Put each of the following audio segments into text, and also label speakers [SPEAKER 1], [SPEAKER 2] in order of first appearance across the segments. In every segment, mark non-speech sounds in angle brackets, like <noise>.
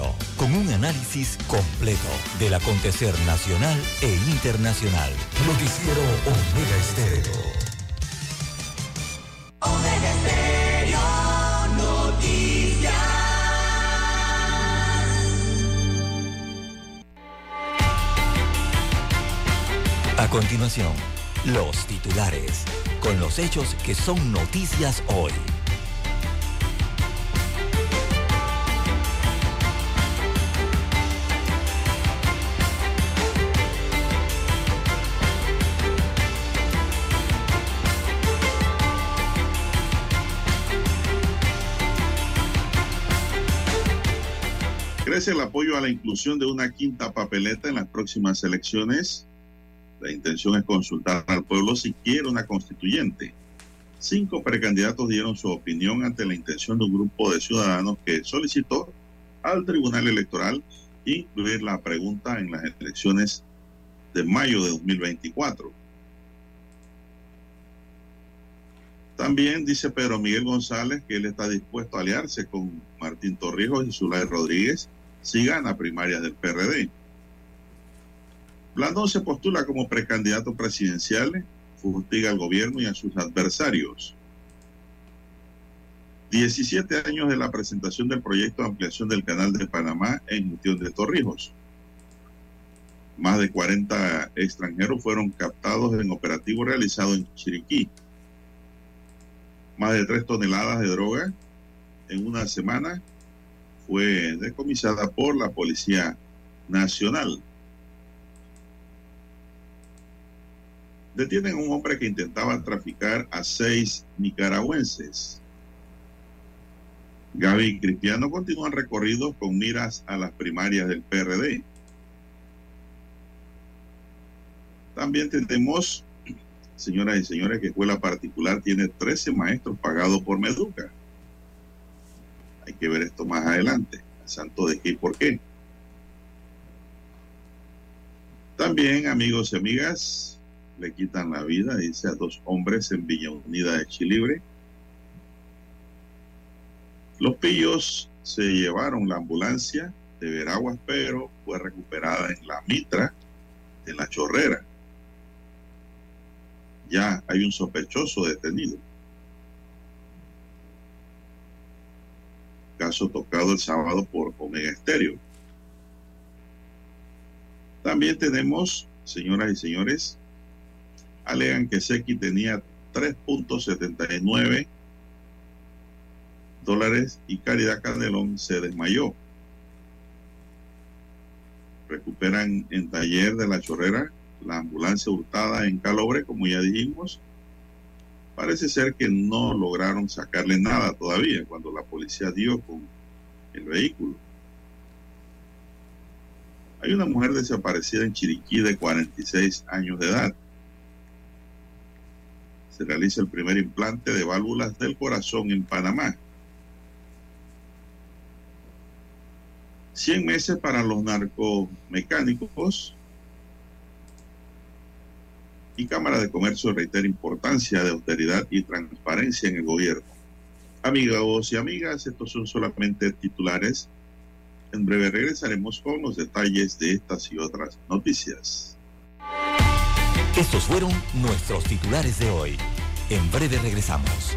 [SPEAKER 1] completo, con un análisis completo del acontecer nacional e internacional. Noticiero Omega Estéreo. Omega Estéreo Noticias. A continuación, los titulares, con los hechos que son noticias hoy.
[SPEAKER 2] El apoyo a la inclusión de una quinta papeleta en las próximas elecciones. La intención es consultar al pueblo si quiere una constituyente. Cinco precandidatos dieron su opinión ante la intención de un grupo de ciudadanos que solicitó al Tribunal Electoral incluir la pregunta en las elecciones de mayo de 2024. También dice Pedro Miguel González que él está dispuesto a aliarse con Martín Torrijos y Zulay Rodríguez si gana primarias del PRD. Blandón se postula como precandidato presidencial, fustiga al gobierno y a sus adversarios. 17 años de la presentación del proyecto de ampliación del canal de Panamá en gestión de Torrijos. Más de 40 extranjeros fueron captados en operativo realizado en Chiriquí. Más de 3 toneladas de droga en una semana fue decomisada por la Policía Nacional. Detienen a un hombre que intentaba traficar a seis nicaragüenses. Gaby y Cristiano continúan recorridos con miras a las primarias del PRD. También tenemos, señoras y señores, que escuela particular tiene 13 maestros pagados por Meduca. Hay que ver esto más adelante. Santo de qué y por qué. También, amigos y amigas, le quitan la vida, dice, a dos hombres en Villa Unida de Chilibre. Los pillos se llevaron la ambulancia de Veraguas, pero fue recuperada en la mitra de la chorrera. Ya hay un sospechoso detenido. Caso tocado el sábado por Omega Estéreo. También tenemos, señoras y señores, alegan que Seki tenía 3.79 dólares y Caridad Candelón se desmayó. Recuperan en taller de la chorrera la ambulancia hurtada en Calobre, como ya dijimos, Parece ser que no lograron sacarle nada todavía cuando la policía dio con el vehículo. Hay una mujer desaparecida en Chiriquí de 46 años de edad. Se realiza el primer implante de válvulas del corazón en Panamá. 100 meses para los narcomecánicos y Cámara de Comercio reitera importancia de austeridad y transparencia en el gobierno. Amigos y amigas, estos son solamente titulares. En breve regresaremos con los detalles de estas y otras noticias.
[SPEAKER 1] Estos fueron nuestros titulares de hoy. En breve regresamos.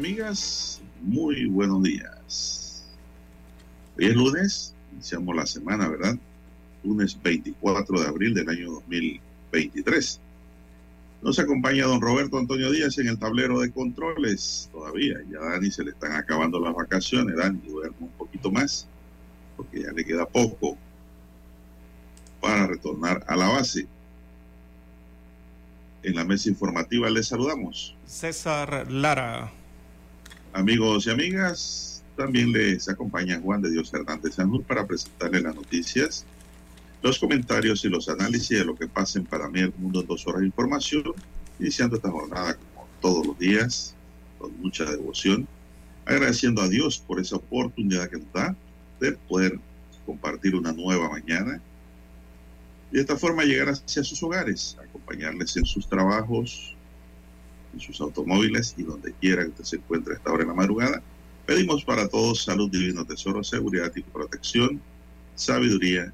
[SPEAKER 2] Amigas, muy buenos días. Hoy es lunes, iniciamos la semana, ¿verdad? Lunes 24 de abril del año 2023. Nos acompaña don Roberto Antonio Díaz en el tablero de controles. Todavía, ya a Dani se le están acabando las vacaciones. Dani, duerme un poquito más, porque ya le queda poco para retornar a la base. En la mesa informativa les saludamos.
[SPEAKER 3] César Lara.
[SPEAKER 2] Amigos y amigas, también les acompaña Juan de Dios Hernández Sanur para presentarles las noticias, los comentarios y los análisis de lo que pasa en Panamá el mundo en dos horas de información, iniciando esta jornada como todos los días, con mucha devoción, agradeciendo a Dios por esa oportunidad que nos da de poder compartir una nueva mañana y de esta forma llegar hacia sus hogares, acompañarles en sus trabajos, en sus automóviles y donde quiera que usted se encuentre a esta hora en la madrugada. Pedimos para todos salud, divino tesoro, seguridad y protección, sabiduría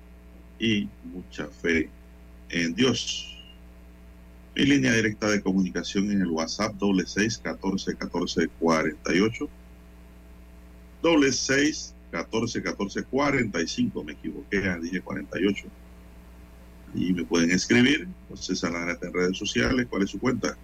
[SPEAKER 2] y mucha fe en Dios. Mi línea directa de comunicación en el WhatsApp doble seis catorce catorce cuarenta y ocho doble seis catorce catorce cuarenta y cinco me equivoqué dije cuarenta y ocho y me pueden escribir César Lara en redes sociales cuál es su cuenta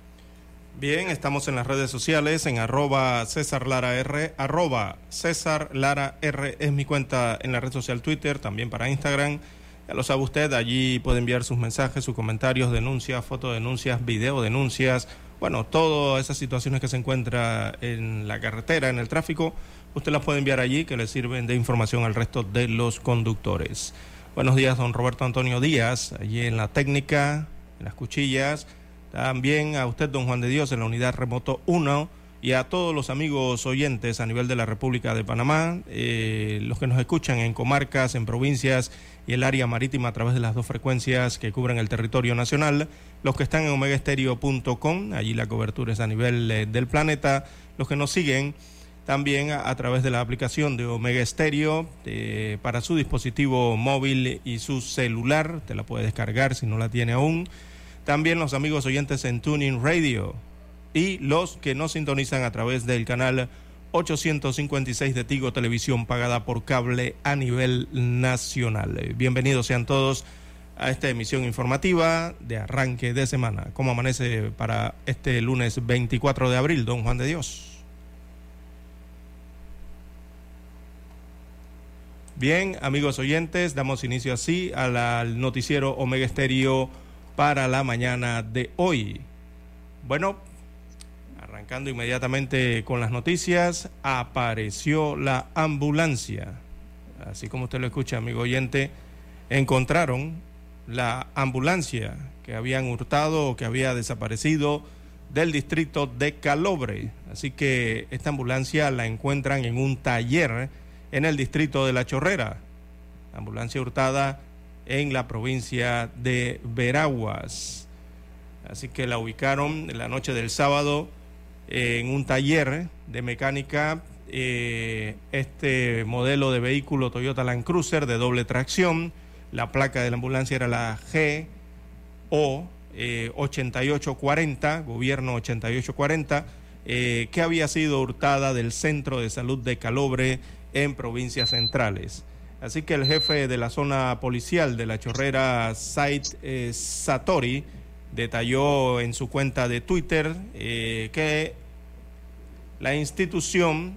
[SPEAKER 3] Bien, estamos en las redes sociales, en arroba César Lara R, arroba César Lara R es mi cuenta en la red social Twitter, también para Instagram. Ya lo sabe usted, allí puede enviar sus mensajes, sus comentarios, denuncias, fotodenuncias, videodenuncias, bueno, todas esas situaciones que se encuentra en la carretera, en el tráfico, usted las puede enviar allí que le sirven de información al resto de los conductores. Buenos días, don Roberto Antonio Díaz, allí en la técnica, en las cuchillas. También a usted, don Juan de Dios, en la unidad remoto 1 y a todos los amigos oyentes a nivel de la República de Panamá, eh, los que nos escuchan en comarcas, en provincias y el área marítima a través de las dos frecuencias que cubren el territorio nacional, los que están en omegaestereo.com, allí la cobertura es a nivel eh, del planeta, los que nos siguen también a, través de la aplicación de Omega Stereo eh, para su dispositivo móvil y su celular, te la puede descargar si no la tiene aún también los amigos oyentes en Tuning Radio y los que nos sintonizan a través del canal 856 de Tigo Televisión pagada por cable a nivel nacional. Bienvenidos sean todos a esta emisión informativa de arranque de semana. ¿Cómo amanece para este lunes 24 de abril, don Juan de Dios? Bien, amigos oyentes, damos inicio así al noticiero Omega Estéreo para la mañana de hoy. Bueno, arrancando inmediatamente con las noticias, apareció la ambulancia. Así como usted lo escucha, amigo oyente, encontraron la ambulancia que habían hurtado o que había desaparecido del distrito de Calobre. Así que esta ambulancia la encuentran en un taller en el distrito de La Chorrera. Ambulancia hurtada en la provincia de Veraguas. Así que la ubicaron en la noche del sábado en un taller de mecánica. Eh, este modelo de vehículo Toyota Land Cruiser de doble tracción. La placa de la ambulancia era la GO 8840, eh, gobierno 8840, eh, que había sido hurtada del Centro de Salud de Calobre en provincias centrales. Así que el jefe de la zona policial de la chorrera, Said eh, Satori, detalló en su cuenta de Twitter eh, que la institución,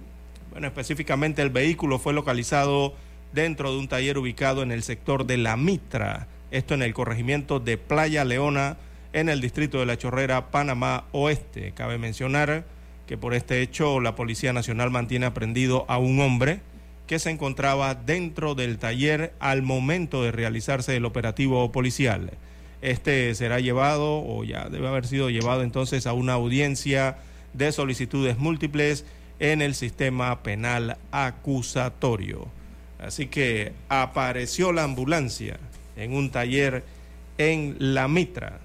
[SPEAKER 3] bueno, específicamente el vehículo fue localizado dentro de un taller ubicado en el sector de La Mitra, esto en el corregimiento de Playa Leona, en el distrito de La Chorrera, Panamá Oeste. Cabe mencionar que por este hecho la Policía Nacional mantiene aprendido a un hombre que se encontraba dentro del taller al momento de realizarse el operativo policial. Este será llevado, o ya debe haber sido llevado entonces a una audiencia de solicitudes múltiples en el sistema penal acusatorio. Así que apareció la ambulancia en un taller en La Mitra.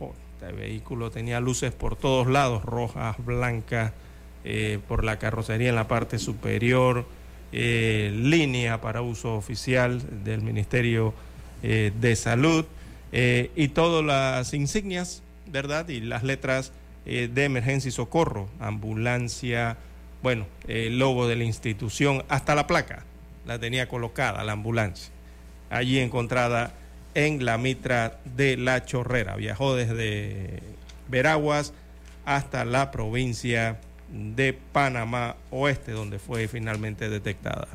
[SPEAKER 3] Oh, este vehículo tenía luces por todos lados, rojas, blancas, eh, por la carrocería en la parte superior eh, línea para uso oficial del Ministerio eh, de Salud eh, y todas las insignias, ¿verdad? Y las letras de emergencia y socorro, ambulancia bueno, el logo de la institución, hasta la placa la tenía colocada la ambulancia, allí encontrada en la mitra de La Chorrera. Viajó desde Veraguas hasta la provincia de Panamá Oeste, donde fue finalmente detectada.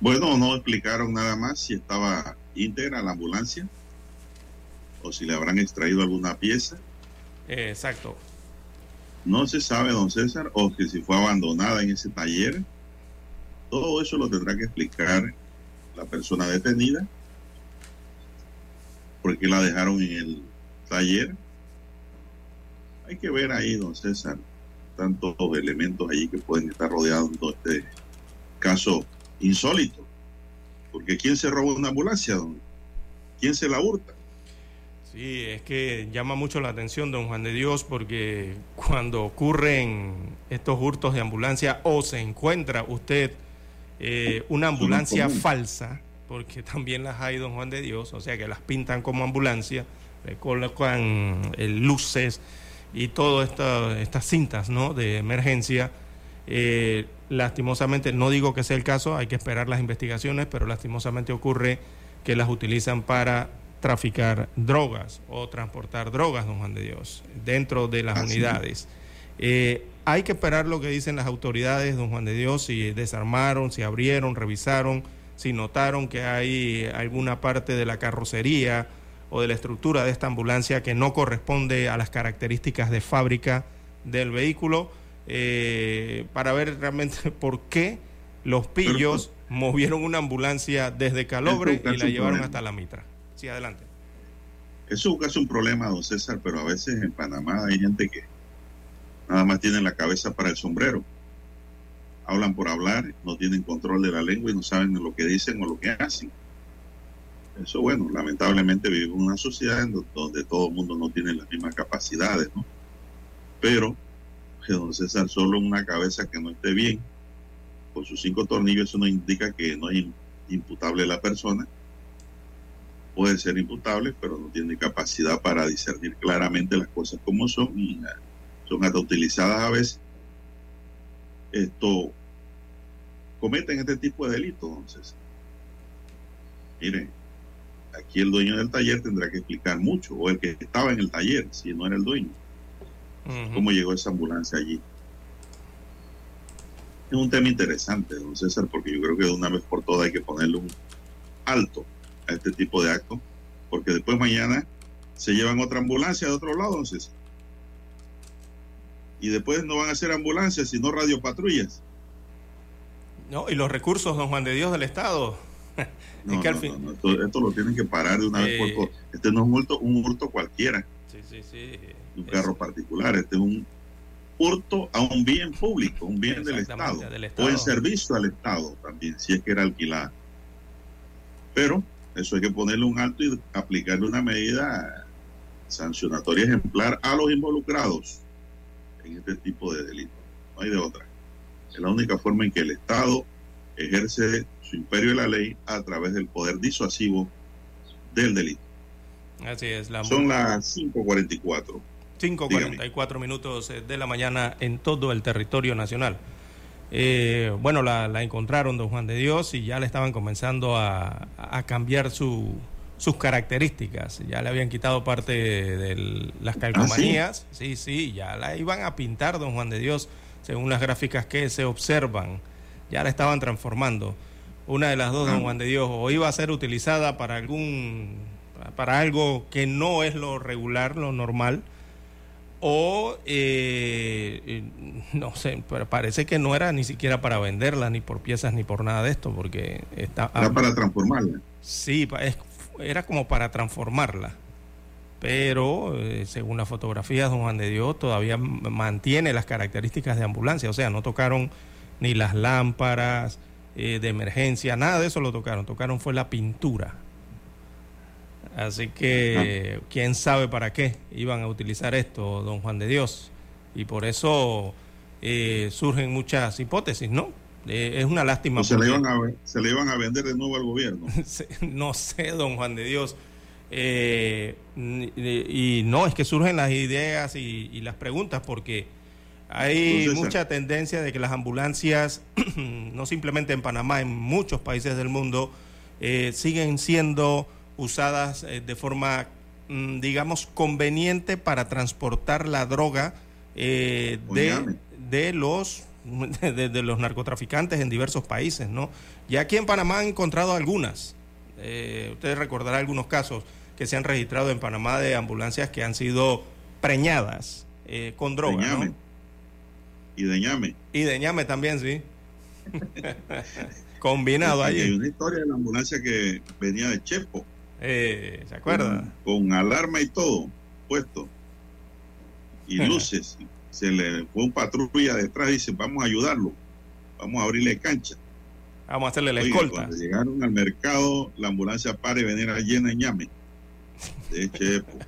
[SPEAKER 2] Bueno, no explicaron nada más si estaba íntegra la ambulancia o si le habrán extraído alguna pieza.
[SPEAKER 3] exacto.
[SPEAKER 2] No se sabe, don César, o que si fue abandonada en ese taller. Todo eso lo tendrá que explicar la persona detenida. Porque la dejaron en el taller. Hay que ver ahí, don César, tantos elementos allí que pueden estar rodeando este caso insólito. Porque ¿quién se roba una ambulancia? Don? ¿Quién se la hurta?
[SPEAKER 3] Sí, es que llama mucho la atención, don Juan de Dios, porque cuando ocurren estos hurtos de ambulancia o se encuentra usted eh, una ambulancia falsa, porque <laughs> también las hay, don Juan de Dios, o sea que las pintan como ambulancia, le colocan eh, luces y todas estas cintas ¿no? de emergencia. Eh, lastimosamente, no digo que sea el caso, hay que esperar las investigaciones, pero lastimosamente ocurre que las utilizan para traficar drogas o transportar drogas, don Juan de Dios, dentro de las unidades. Eh, hay que esperar lo que dicen las autoridades, don Juan de Dios, si desarmaron, si abrieron, revisaron, si notaron que hay alguna parte de la carrocería o de la estructura de esta ambulancia que no corresponde a las características de fábrica del vehículo, eh, para ver realmente <laughs> por qué los pillos movieron una ambulancia desde Calobre y la llevaron hasta la Mitra adelante.
[SPEAKER 2] Eso es un problema, don César, pero a veces en Panamá hay gente que nada más tiene la cabeza para el sombrero. Hablan por hablar, no tienen control de la lengua y no saben lo que dicen o lo que hacen. Eso, bueno, lamentablemente vivimos en una sociedad donde todo el mundo no tiene las mismas capacidades, ¿no? Pero, don César, solo una cabeza que no esté bien, con sus cinco tornillos, eso no indica que no es imputable la persona puede ser imputable, pero no tiene capacidad para discernir claramente las cosas como son y son hasta utilizadas a veces. Esto cometen este tipo de delitos, entonces. Miren, aquí el dueño del taller tendrá que explicar mucho, o el que estaba en el taller, si no era el dueño, cómo llegó esa ambulancia allí. Es un tema interesante, don César, porque yo creo que de una vez por todas hay que ponerle un alto a este tipo de actos, porque después mañana se llevan otra ambulancia de otro lado, entonces. Y después no van a ser ambulancias, sino radiopatrullas.
[SPEAKER 3] No, y los recursos, don Juan de Dios, del Estado.
[SPEAKER 2] Esto, lo tienen que parar de una vez por todas. Este no es un hurto, un hurto cualquiera.
[SPEAKER 3] Sí, sí, sí.
[SPEAKER 2] Un carro particular. Este es un hurto a un bien público, un bien del Estado, del Estado. O en servicio al Estado también, si es que era alquilado. Pero eso hay que ponerle un alto y aplicarle una medida sancionatoria ejemplar a los involucrados en este tipo de delitos. No hay de otra. Es la única forma en que el Estado ejerce su imperio de la ley a través del poder disuasivo del delito.
[SPEAKER 3] Así es.
[SPEAKER 2] La Son las 5.44.
[SPEAKER 3] 5.44 minutos de la mañana en todo el territorio nacional. Eh, bueno, la, encontraron don Juan de Dios y ya le estaban comenzando a, cambiar sus características. Ya le habían quitado parte de las calcomanías. ¿Ah, sí? sí, ya la iban a pintar don Juan de Dios según las gráficas que se observan. Ya la estaban transformando. Una de las dos, don ah. Juan de Dios, o iba a ser utilizada para algún, para algo que no es lo regular, lo normal, o eh, eh, no sé, pero parece que no era ni siquiera para venderla, ni por piezas, ni por nada de esto, porque está...
[SPEAKER 2] Era para transformarla.
[SPEAKER 3] Sí, era como para transformarla, pero eh, según las fotografías, don Juan de Dios todavía mantiene las características de ambulancia, o sea, no tocaron ni las lámparas de emergencia, nada de eso lo tocaron, tocaron fue la pintura Así que quién sabe para qué iban a utilizar esto, don Juan de Dios. Y por eso eh, surgen muchas hipótesis, ¿no? Eh, es una lástima.
[SPEAKER 2] se, le iban a, se le iban a vender de nuevo al gobierno. <laughs>
[SPEAKER 3] no sé, don Juan de Dios. Eh, y no, es que surgen las ideas y, las preguntas porque Hay mucha tendencia de que las ambulancias, <clears throat> no simplemente en Panamá, en muchos países del mundo, eh, siguen siendo usadas eh, de forma, mm, digamos, conveniente para transportar la droga eh, de, de, los <laughs> de, los narcotraficantes en diversos países, ¿no? Y aquí en Panamá han encontrado algunas. ustedes recordarán algunos casos que se han registrado en Panamá de ambulancias que han sido preñadas con droga, ¿no?
[SPEAKER 2] Y de ñame.
[SPEAKER 3] Y de ñame también, sí. Combinado ahí.
[SPEAKER 2] Hay una historia de la ambulancia que venía de Chepo.
[SPEAKER 3] Eh, ¿Se acuerda?
[SPEAKER 2] Con, alarma y todo puesto. Y luces. Se le fue un patrulla detrás y dice, vamos a ayudarlo. Vamos a abrirle cancha.
[SPEAKER 3] Vamos a hacerle la escolta.
[SPEAKER 2] Cuando llegaron al mercado, la ambulancia para y venir llena de ñame. De Chepo.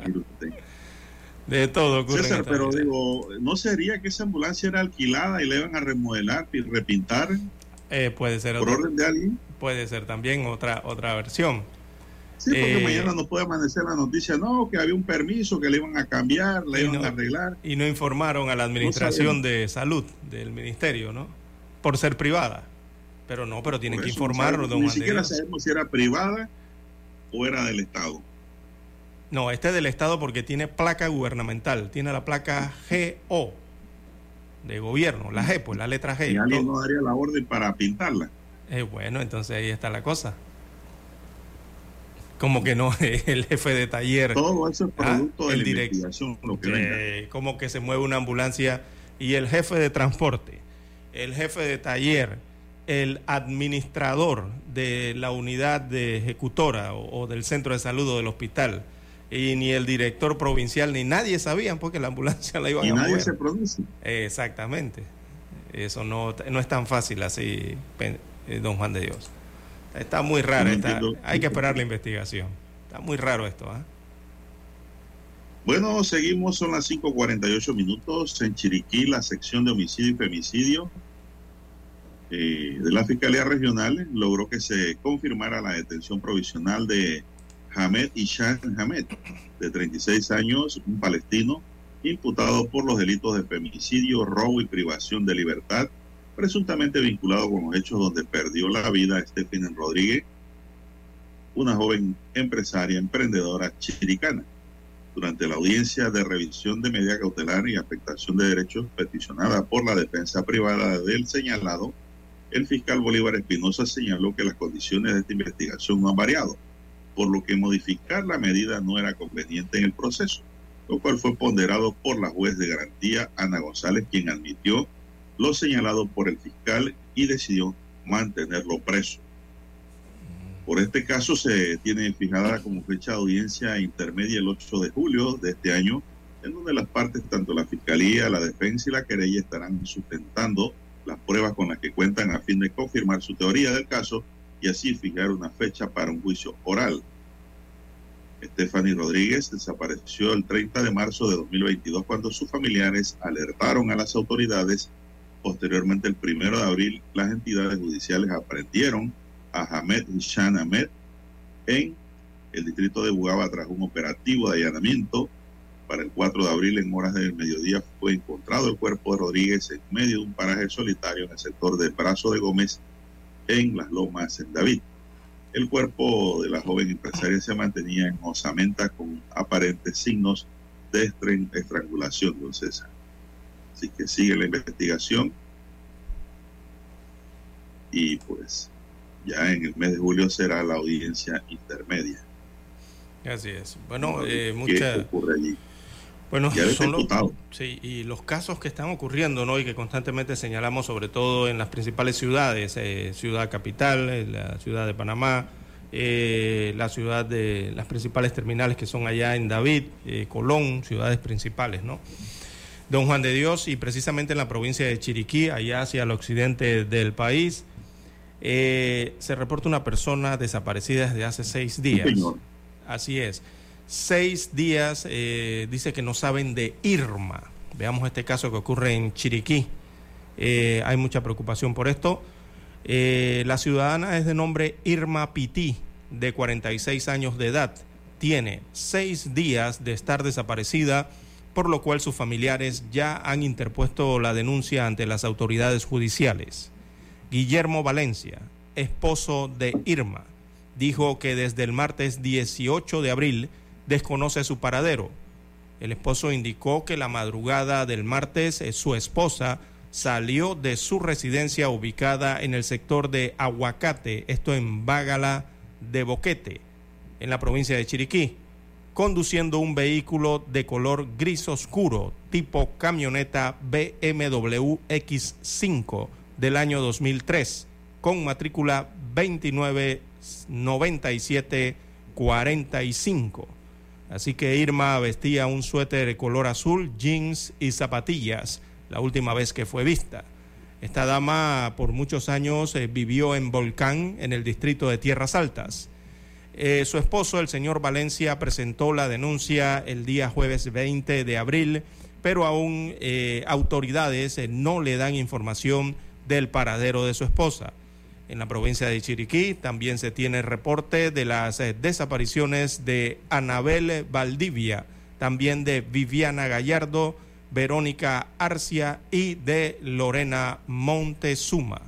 [SPEAKER 2] <laughs>
[SPEAKER 3] De todo ocurre.
[SPEAKER 2] César, pero digo, ¿no sería que esa ambulancia era alquilada y le iban a remodelar y repintar?
[SPEAKER 3] Eh, puede ser.
[SPEAKER 2] ¿Por orden de alguien?
[SPEAKER 3] Puede ser también otra, otra versión.
[SPEAKER 2] Sí, porque eh, mañana no puede amanecer la noticia, no, que había un permiso, que le iban a cambiar, le iban a arreglar.
[SPEAKER 3] Y no informaron a la administración de salud del ministerio, ¿no? Por ser privada. Pero no, pero tienen que informarlo,
[SPEAKER 2] don Ni siquiera sabemos si era privada o era del Estado.
[SPEAKER 3] No, este es del Estado porque tiene placa gubernamental, tiene la placa GO de gobierno, la G, pues la letra G.
[SPEAKER 2] Y alguien no daría la orden para pintarla.
[SPEAKER 3] Eh, bueno, entonces ahí está la cosa. Como que no, <laughs> el jefe de taller.
[SPEAKER 2] Todo eso es ah, producto de la investigación, lo
[SPEAKER 3] que Como que se mueve una ambulancia y el jefe de transporte, el jefe de taller, el administrador de la unidad de ejecutora o, o del centro de salud o del hospital y ni el director provincial ni nadie sabían porque la ambulancia la iban
[SPEAKER 2] y
[SPEAKER 3] a
[SPEAKER 2] nadie se produce.
[SPEAKER 3] Exactamente. Eso no, no es tan fácil así, eh, don Juan de Dios. Está muy raro. hay que esperar la investigación. Está muy raro esto. ¿ah?
[SPEAKER 2] Bueno, seguimos, son las 5.48 minutos. En Chiriquí, la sección de homicidio y femicidio eh, de la Fiscalía Regional logró que se confirmara la detención provisional de Hamed Ishan Hamed, de 36 años, un palestino, imputado por los delitos de femicidio, robo y privación de libertad, presuntamente vinculado con los hechos donde perdió la vida Stephanie Rodríguez, una joven empresaria, emprendedora chiricana. Durante la audiencia de revisión de medida cautelar y afectación de derechos peticionada por la defensa privada del señalado, el fiscal Bolívar Espinosa señaló que las condiciones de esta investigación no han variado por lo que modificar la medida no era conveniente en el proceso, lo cual fue ponderado por la juez de garantía Ana González, quien admitió lo señalado por el fiscal y decidió mantenerlo preso. Por este caso se tiene fijada como fecha de audiencia intermedia el 8 de julio de este año, en donde las partes, tanto la Fiscalía, la Defensa y la querella, estarán sustentando las pruebas con las que cuentan a fin de confirmar su teoría del caso y así fijar una fecha para un juicio oral. Stephanie Rodríguez desapareció el 30 de marzo de 2022 cuando sus familiares alertaron a las autoridades. Posteriormente, el 1 de abril, las entidades judiciales aprendieron a Hamed Hishan Ahmed en el distrito de Bugaba tras un operativo de allanamiento. Para el 4 de abril, en horas del mediodía, fue encontrado el cuerpo de Rodríguez en medio de un paraje solitario en el sector del Brazo de Gómez, en las lomas en David. El cuerpo de la joven empresaria se mantenía en osamenta con aparentes signos de estrangulación, don César. Así que sigue la investigación y pues ya en el mes de julio será la audiencia intermedia.
[SPEAKER 3] Así es. Bueno, eh, mucha... Bueno, son los, sí, y los casos que están ocurriendo ¿no? y que constantemente señalamos, sobre todo en las principales ciudades, eh, ciudad capital, eh, la ciudad de Panamá, eh, la ciudad de las principales terminales que son allá en David, Colón, ciudades principales, ¿no? Don Juan de Dios y precisamente en la provincia de Chiriquí, allá hacia el occidente del país, se reporta una persona desaparecida desde hace seis días. Así es seis días, eh, dice que no saben de Irma. Veamos este caso que ocurre en Chiriquí. Eh, hay mucha preocupación por esto. Eh, la ciudadana es de nombre Irma Pití, de 46 años de edad. Tiene seis días de estar desaparecida por lo cual sus familiares ya han interpuesto la denuncia ante las autoridades judiciales. Guillermo Valencia, esposo de Irma, dijo que desde el martes 18 de abril desconoce su paradero. El esposo indicó que la madrugada del martes eh, su esposa salió de su residencia ubicada en el sector de Aguacate, esto en Bágala de Boquete, en la provincia de Chiriquí, conduciendo un vehículo de color gris oscuro tipo camioneta BMW X5 del año 2003 con matrícula 299745. Así que Irma vestía un suéter de color azul, jeans y zapatillas la última vez que fue vista. Esta dama por muchos años eh, vivió en Volcán, en el distrito de Tierras Altas. Eh, su esposo, el señor Valencia, presentó la denuncia el día jueves 20 de abril, pero aún eh, autoridades no le dan información del paradero de su esposa. En la provincia de Chiriquí también se tiene reporte de las desapariciones de Anabel Valdivia, también de Viviana Gallardo, Verónica Arcia y de Lorena Montezuma.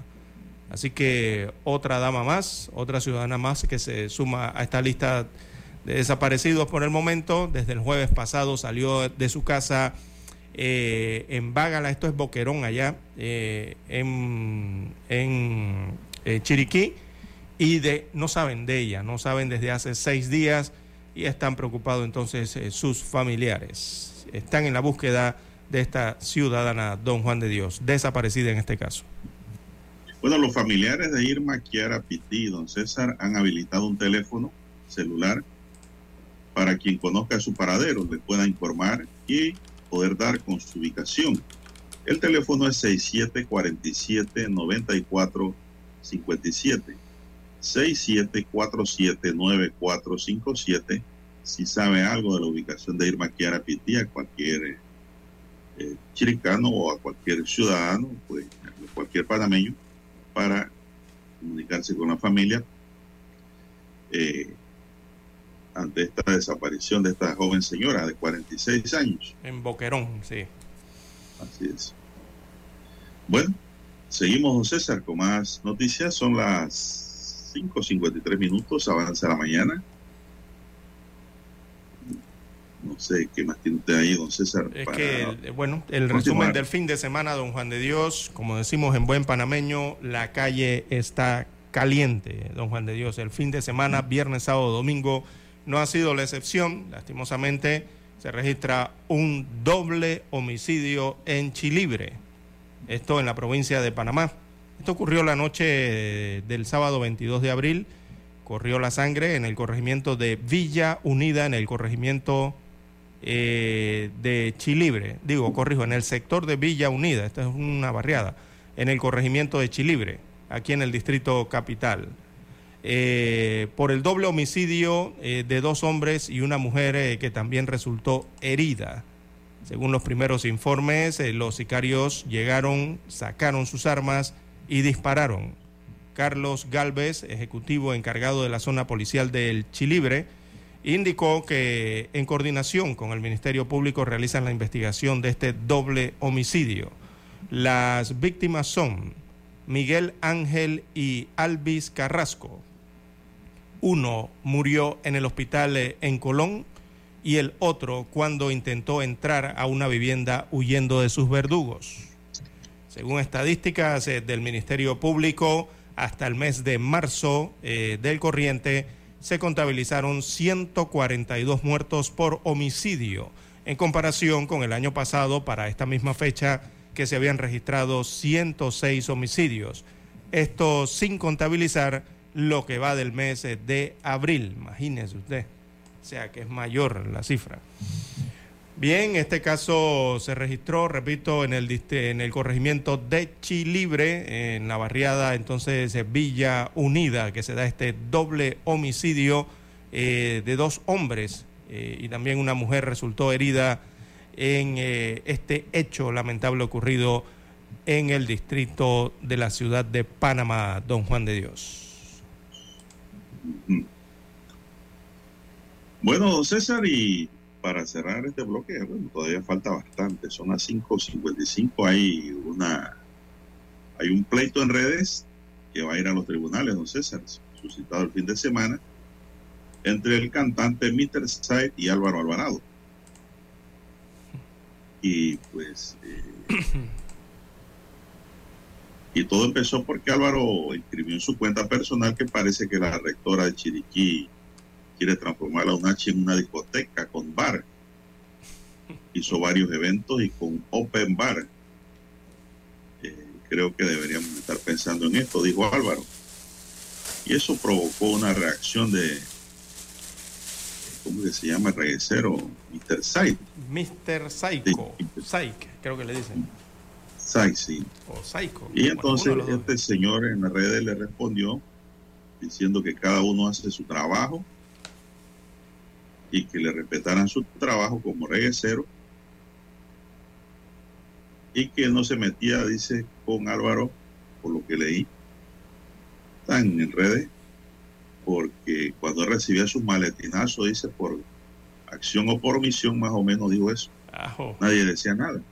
[SPEAKER 3] Así que otra dama más, otra ciudadana más que se suma a esta lista de desaparecidos por el momento. Desde el jueves pasado salió de su casa eh, en Bágala, esto es Boquerón allá, eh, en, eh, Chiriquí, y de, no saben de ella, no saben desde hace seis días y están preocupados entonces sus familiares. Están en la búsqueda de esta ciudadana, don Juan de Dios, desaparecida en este caso.
[SPEAKER 2] Bueno, los familiares de Irma Kiara Piti y don César han habilitado un teléfono celular para quien conozca su paradero, le pueda informar y poder dar con su ubicación. El teléfono es 6747-9457. 6747-9457. Si sabe algo de la ubicación de Irma Kiara Piti, a cualquier eh, chiricano o a cualquier ciudadano, pues cualquier panameño, para comunicarse con la familia eh, ante esta desaparición de esta joven señora de 46 años.
[SPEAKER 3] En Boquerón, sí.
[SPEAKER 2] Así es. Bueno, seguimos, don César, con más noticias. Son las 5.53 minutos, avanza la mañana. No sé qué más tiene usted ahí, don César.
[SPEAKER 3] Es que, bueno, el resumen del fin de semana, don Juan de Dios, como decimos en buen panameño, la calle está caliente, don Juan de Dios. El fin de semana, viernes, sábado, domingo, no ha sido la excepción. Lastimosamente, se registra un doble homicidio en Chilibre, esto en la provincia de Panamá. Esto ocurrió la noche del sábado 22 de abril. Corrió la sangre en el corregimiento de Villa Unida, en el corregimiento eh, de Chilibre, digo, corrijo, en el sector de Villa Unida, esta es una barriada, en el corregimiento de Chilibre, aquí en el distrito capital, eh, por el doble homicidio eh, de dos hombres y una mujer que también resultó herida. Según los primeros informes, los sicarios llegaron, sacaron sus armas y dispararon. Carlos Galvez, ejecutivo encargado de la zona policial del Chilibre, indicó que en coordinación con el Ministerio Público realizan la investigación de este doble homicidio. Las víctimas son Miguel Ángel y Alvis Carrasco. Uno murió en el hospital eh, en Colón y el otro cuando intentó entrar a una vivienda huyendo de sus verdugos. Según estadísticas eh, del Ministerio Público, hasta el mes de marzo eh, del corriente, se contabilizaron 142 muertos por homicidio, en comparación con el año pasado, para esta misma fecha, que se habían registrado 106 homicidios. Esto sin contabilizar lo que va del mes de abril, imagínese usted. O sea que es mayor la cifra. Bien, este caso se registró, repito, en el, en el corregimiento de Chilibre, en la barriada entonces Villa Unida, que se da este doble homicidio eh, de dos hombres eh, y también una mujer resultó herida en eh, este hecho lamentable ocurrido en el distrito de la ciudad de Panamá, don Juan de Dios.
[SPEAKER 2] Bueno, don César, y para cerrar este bloque, bueno, todavía falta bastante, son las 5.55, hay una hay un pleito en redes que va a ir a los tribunales, don César, suscitado el fin de semana, entre el cantante Mr. Side y Álvaro Alvarado. Y pues... Eh, <clears throat> y todo empezó porque Álvaro escribió en su cuenta personal que parece que la rectora de Chiriquí quiere transformar a UNACHI en una discoteca con bar. Hizo varios eventos y con open bar. Eh, creo que deberíamos estar pensando en esto, dijo Álvaro. Y eso provocó una reacción de, ¿cómo se llama el reguecero? Mr. Psych.
[SPEAKER 3] Mr. Psycho. Psych, creo que le dicen.
[SPEAKER 2] Sí.
[SPEAKER 3] O Psycho.
[SPEAKER 2] Y entonces este señor en las redes le respondió diciendo que cada uno hace su trabajo y que le respetaran su trabajo como reguecero y que no se metía, dice, con Álvaro, por lo que leí, están en redes, porque cuando recibía sus maletinazos, dice, por acción o por omisión, más o menos dijo eso. Nadie decía nada.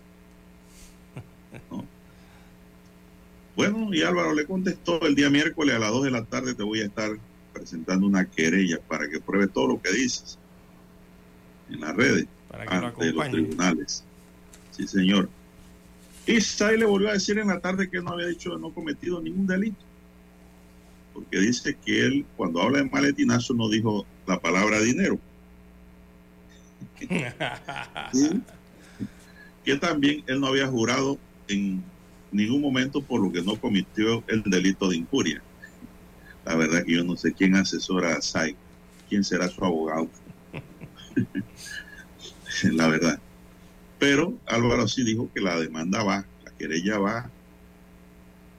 [SPEAKER 2] Bueno, y Álvaro le contestó el día miércoles a las 2 de la tarde te voy a estar presentando una querella para que pruebe todo lo que dices en las redes ante los tribunales. Sí, señor. Y Sai le volvió a decir en la tarde que no había dicho, no cometido ningún delito. Porque dice que él, cuando habla de maletinazo, no dijo la palabra dinero. <laughs> Que también él no había jurado en ningún momento por lo que no cometió el delito de injuria. La verdad que yo no sé quién asesora a Sai, quién será su abogado. <laughs> la verdad. Pero Álvaro sí dijo que la demanda va, la querella va,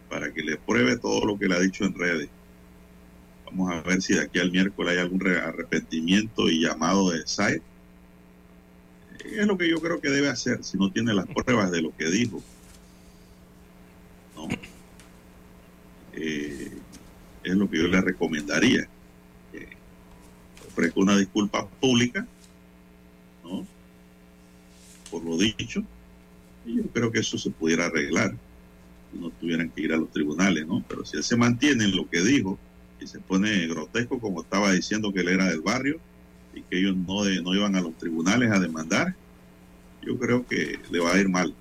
[SPEAKER 2] para que le pruebe todo lo que le ha dicho en redes. Vamos a ver si de aquí al miércoles hay algún arrepentimiento y llamado de SAE. Es lo que yo creo que debe hacer si no tiene las pruebas de lo que dijo. Eh, es lo que yo le recomendaría. Ofrezca una disculpa pública por lo dicho, y yo creo que eso se pudiera arreglar, no tuvieran que ir a los tribunales, ¿no? Pero si él se mantiene en lo que dijo y se pone grotesco como estaba diciendo que él era del barrio y que ellos no, no iban a los tribunales a demandar, yo creo que le va a ir mal,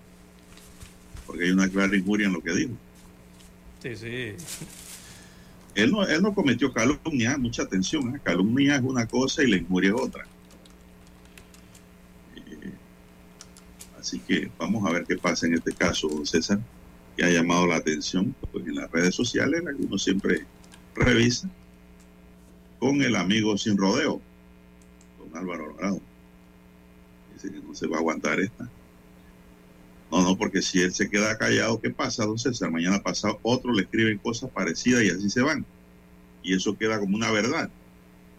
[SPEAKER 2] porque hay una clara injuria en lo que dijo.
[SPEAKER 3] Sí, sí.
[SPEAKER 2] Él no, él no cometió calumnia, mucha atención, ¿eh? calumnia es una cosa y la injuria es otra. Así que vamos a ver qué pasa en este caso, don César, que ha llamado la atención pues, en las redes sociales, la que uno siempre revisa, con el amigo sin rodeo, don Álvaro Alvarado. Dice que no se va a aguantar esta. No, no, porque si él se queda callado, ¿qué pasa, don César? Mañana pasado otro le escriben cosas parecidas y así se van. Y eso queda como una verdad.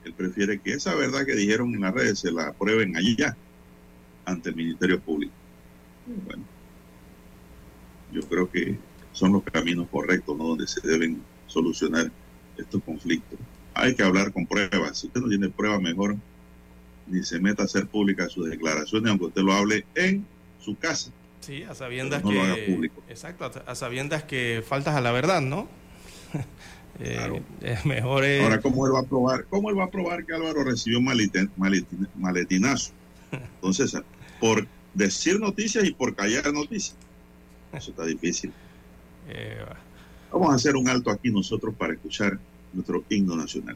[SPEAKER 2] Él prefiere que esa verdad que dijeron en las redes se la aprueben allí ya, ante el Ministerio Público. Bueno, yo creo que son los caminos correctos, ¿no? Donde se deben solucionar estos conflictos. Hay que hablar con pruebas. Si usted no tiene pruebas, mejor ni se meta a hacer públicas sus declaraciones, aunque usted lo hable en su casa.
[SPEAKER 3] Sí, a sabiendas que. Exacto, a sabiendas que faltas a la verdad, ¿no? <laughs>
[SPEAKER 2] Eh, es mejor. Ahora, ¿cómo él va a probar? ¿Cómo él va a probar que Álvaro recibió maletinazo? <laughs> Entonces, por decir noticias y por callar noticias. Eso está difícil. Eh, Vamos a hacer un alto aquí nosotros para escuchar nuestro himno nacional.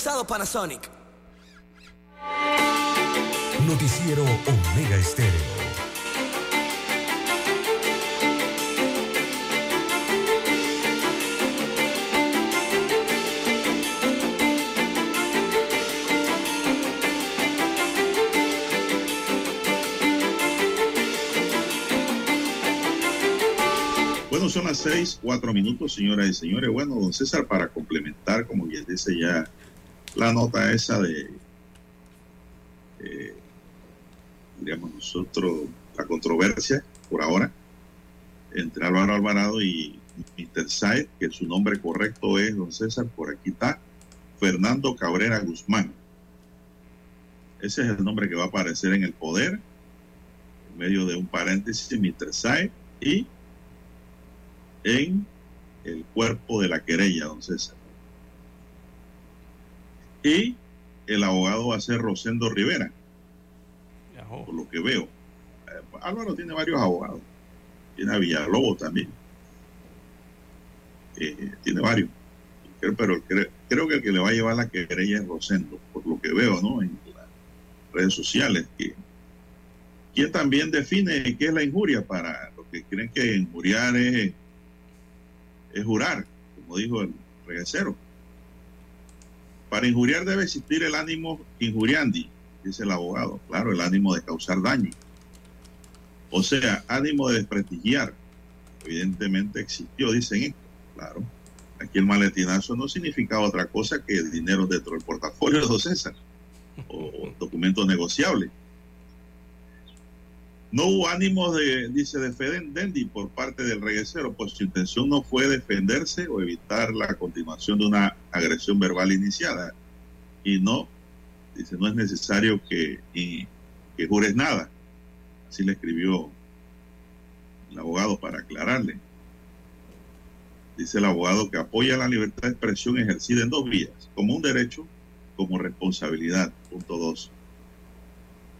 [SPEAKER 4] Autorizado Panasonic
[SPEAKER 5] Noticiero Omega Estéreo.
[SPEAKER 2] Bueno, son las seis, cuatro minutos, señoras y señores. Bueno, don César, para complementar, como bien dice ya la nota esa de, eh, diríamos nosotros, la controversia por ahora entre Álvaro Alvarado y Mr. Saed, que su nombre correcto es, don César, por aquí está, Fernando Cabrera Guzmán. Ese es el nombre que va a aparecer en el poder, en medio de un paréntesis, Mr. Saed, y en el cuerpo de la querella, don César. Y el abogado va a ser Rosendo Rivera, por lo que veo. Eh, Álvaro tiene varios abogados. Tiene a Villalobos también. Eh, tiene varios. Creo, pero creo, creo, que el que le va a llevar la querella es Rosendo, por lo que veo, ¿no? En las redes sociales. Que, quien también define qué es la injuria para los que creen que injuriar es es jurar, como dijo el regresero. Para injuriar debe existir el ánimo injuriandi, dice el abogado. Claro, el ánimo de causar daño. O sea, ánimo de desprestigiar. Evidentemente existió, dicen esto. Claro. Aquí el maletinazo no significa otra cosa que dinero dentro del portafolio <laughs> de César o documentos negociables. No hubo ánimo de, dice, de Fedendendi por parte del reguecero, pues su intención no fue defenderse o evitar la continuación de una agresión verbal iniciada. Y no, dice, no es necesario que, y, que jures nada. Así le escribió el abogado para aclararle. Dice el abogado que apoya la libertad de expresión ejercida en dos vías, como un derecho, como responsabilidad. Punto dos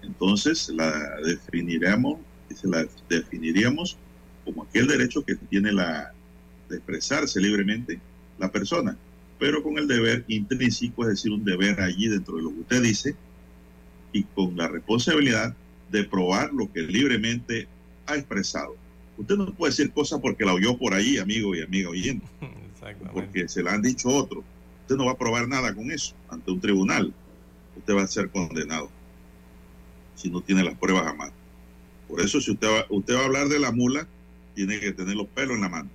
[SPEAKER 2] entonces la definiremos, se la definiríamos como aquel derecho que tiene la de expresarse libremente la persona, pero con el deber intrínseco, es decir, un deber allí dentro de lo que usted dice, y con la responsabilidad de probar lo que libremente ha expresado. Usted no puede decir cosas porque la oyó por ahí, amigo y amiga oyendo, <laughs> porque se la han dicho otro. Usted no va a probar nada con eso ante un tribunal. Usted va a ser condenado si no tiene las pruebas a mano. Por eso, si usted va, usted va a hablar de la mula, tiene que tener los pelos en la mano.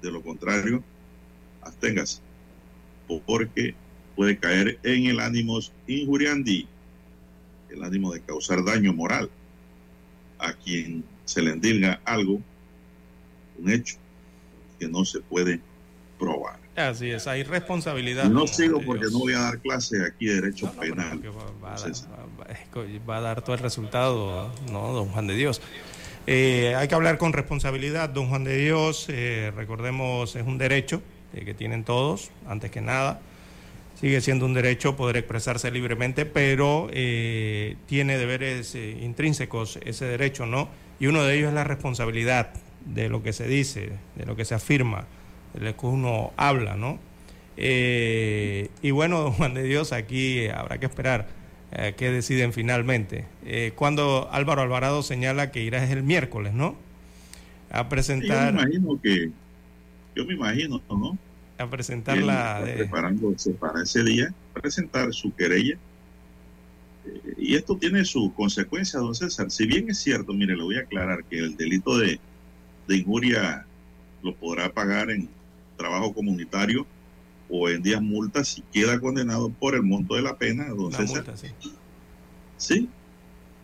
[SPEAKER 2] De lo contrario, absténgase, porque puede caer en el ánimo injuriandi, el ánimo de causar daño moral a quien se le endilga algo, un hecho que no se puede probar.
[SPEAKER 3] Así es, hay responsabilidad.
[SPEAKER 2] No sigo porque no voy a dar clase aquí de derecho no, penal.
[SPEAKER 3] Va, va, va, va, a dar todo el resultado, ¿no, don Juan de Dios? Eh, hay que hablar con responsabilidad, don Juan de Dios, eh, recordemos, es un derecho eh, que tienen todos, antes que nada. Sigue siendo un derecho poder expresarse libremente, pero eh, tiene deberes intrínsecos ese derecho, ¿no? Y uno de ellos es la responsabilidad de lo que se dice, de lo que se afirma lo que uno habla, ¿no? Eh, y bueno, don Juan de Dios, aquí habrá que esperar eh, qué deciden finalmente. Eh, cuando Álvaro Alvarado señala que irá es el miércoles, ¿no? A presentar.
[SPEAKER 2] yo me imagino que. Yo me imagino, ¿no?
[SPEAKER 3] A presentar la.
[SPEAKER 2] De... Preparándose para ese día, presentar su querella. Eh, y esto tiene su consecuencia, don César. Si bien es cierto, mire, le voy a aclarar que el delito de, de injuria lo podrá pagar en trabajo comunitario o en días multas si queda condenado por el monto de la pena, don César. sí. sí,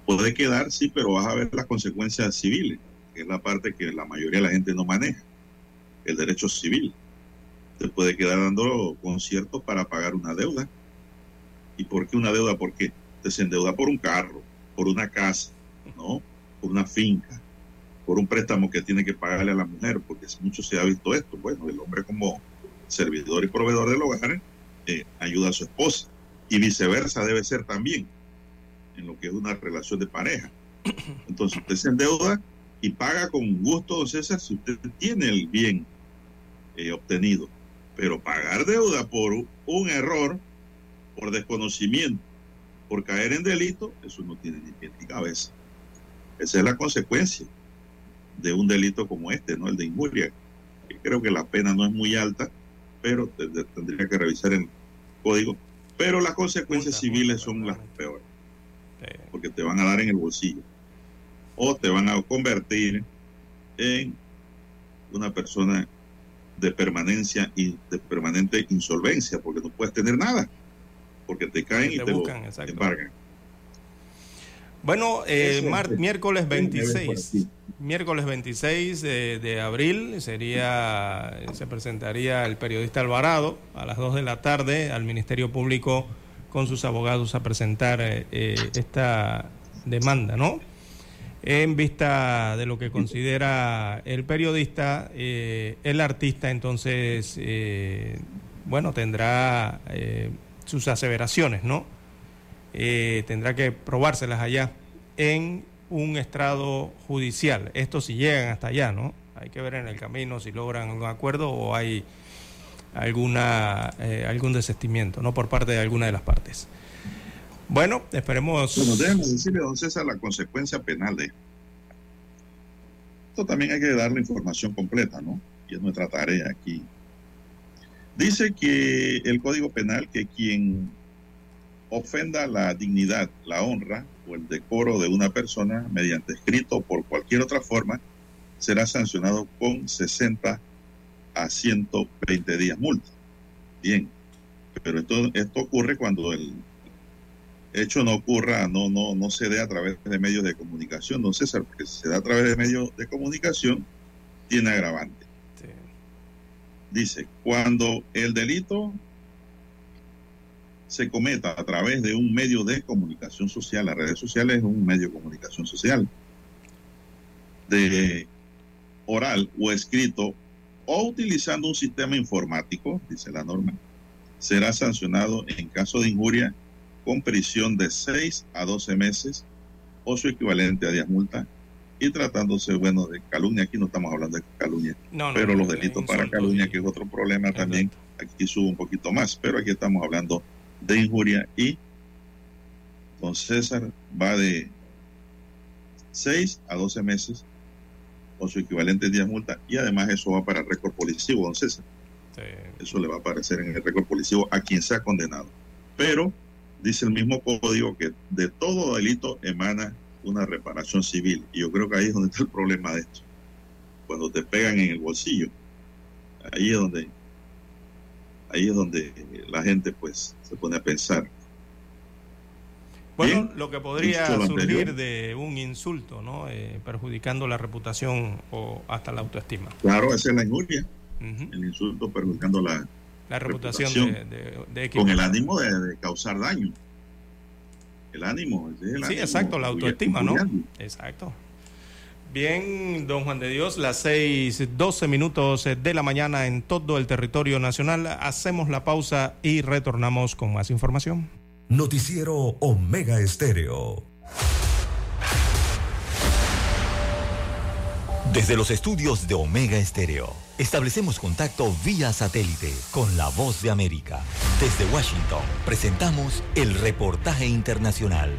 [SPEAKER 2] puede quedar, sí, pero vas a ver las consecuencias civiles, que es la parte que la mayoría de la gente no maneja, el derecho civil. Te puede quedar dando conciertos para pagar una deuda. ¿Y por qué una deuda? Porque te se endeuda por un carro, por una casa, ¿no? Por una finca, por un préstamo que tiene que pagarle a la mujer, porque mucho se ha visto esto. Bueno, el hombre como servidor y proveedor del hogar eh, ayuda a su esposa y viceversa debe ser también en lo que es una relación de pareja. Entonces usted se endeuda y paga con gusto, don César, si usted tiene el bien eh, obtenido. Pero pagar deuda por un error, por desconocimiento, por caer en delito, eso no tiene ni pie ni cabeza. Esa es la consecuencia de un delito como este, ¿no? El de injuria. creo que la pena no es muy alta, pero tendría que revisar el código. Pero las consecuencias civiles son las peores, porque te van a dar en el bolsillo o te van a convertir en una persona de permanencia y de permanente insolvencia, porque no puedes tener nada, porque te caen y te, embargan.
[SPEAKER 3] Bueno, eh, miércoles 26, miércoles 26 de, abril sería, se presentaría el periodista Alvarado a las 2 de la tarde al Ministerio Público con sus abogados a presentar eh, eh, esta demanda, ¿no? En vista de lo que considera el periodista, el artista entonces, bueno, tendrá sus aseveraciones, ¿no? Eh, tendrá que probárselas allá en un estrado judicial. Esto si llegan hasta allá, ¿no? Hay que ver en el camino si logran un acuerdo o hay alguna eh, algún desestimiento, ¿no? Por parte de alguna de las partes. Bueno, esperemos.
[SPEAKER 2] Bueno, déjame decirle, don César, la consecuencia penal de esto también hay que dar la información completa, ¿no? Y es nuestra tarea aquí. Dice que el Código Penal que quien ofenda la dignidad, la honra o el decoro de una persona mediante escrito o por cualquier otra forma, será sancionado con 60 a 120 días multa. Bien, pero esto, esto ocurre cuando el hecho no ocurra, no, no, no se dé a través de medios de comunicación, don César, porque si se da a través de medios de comunicación, tiene agravante. Dice, cuando el delito se cometa a través de un medio de comunicación social, las redes sociales es un medio de comunicación social, de oral o escrito o utilizando un sistema informático, dice la norma, será sancionado en caso de injuria con prisión de 6 a 12 meses o su equivalente a 10 multas. Y tratándose, bueno, de calumnia, aquí no estamos hablando de calumnia, pero los delitos para calumnia, que es otro problema también, aquí sube un poquito más, pero aquí estamos hablando de injuria y don César va de 6 a 12 meses o su equivalente en 10 multas y además eso va para el récord policivo, don César. Eso le va a aparecer en el récord policivo a quien sea condenado. Pero dice el mismo código que de todo delito emana una reparación civil. Y yo creo que ahí es donde está el problema de esto. Cuando te pegan en el bolsillo, ahí es donde ahí es donde la gente pues se pone a pensar.
[SPEAKER 3] Bueno, lo que podría surgir de un insulto, ¿no? Eh, perjudicando la reputación o hasta la autoestima.
[SPEAKER 2] Claro, esa es la injuria. El insulto perjudicando la,
[SPEAKER 3] la reputación, de,
[SPEAKER 2] Con el ánimo de, causar daño. El ánimo.
[SPEAKER 3] sí, exacto, la autoestima, ¿no? Exacto. Bien, don Juan de Dios, las seis, doce minutos de la mañana en todo el territorio nacional. Hacemos la pausa y retornamos con más información.
[SPEAKER 1] Noticiero Omega Estéreo. Desde los estudios de Omega Estéreo, establecemos contacto vía satélite con la voz de América. Desde Washington, presentamos el reportaje internacional.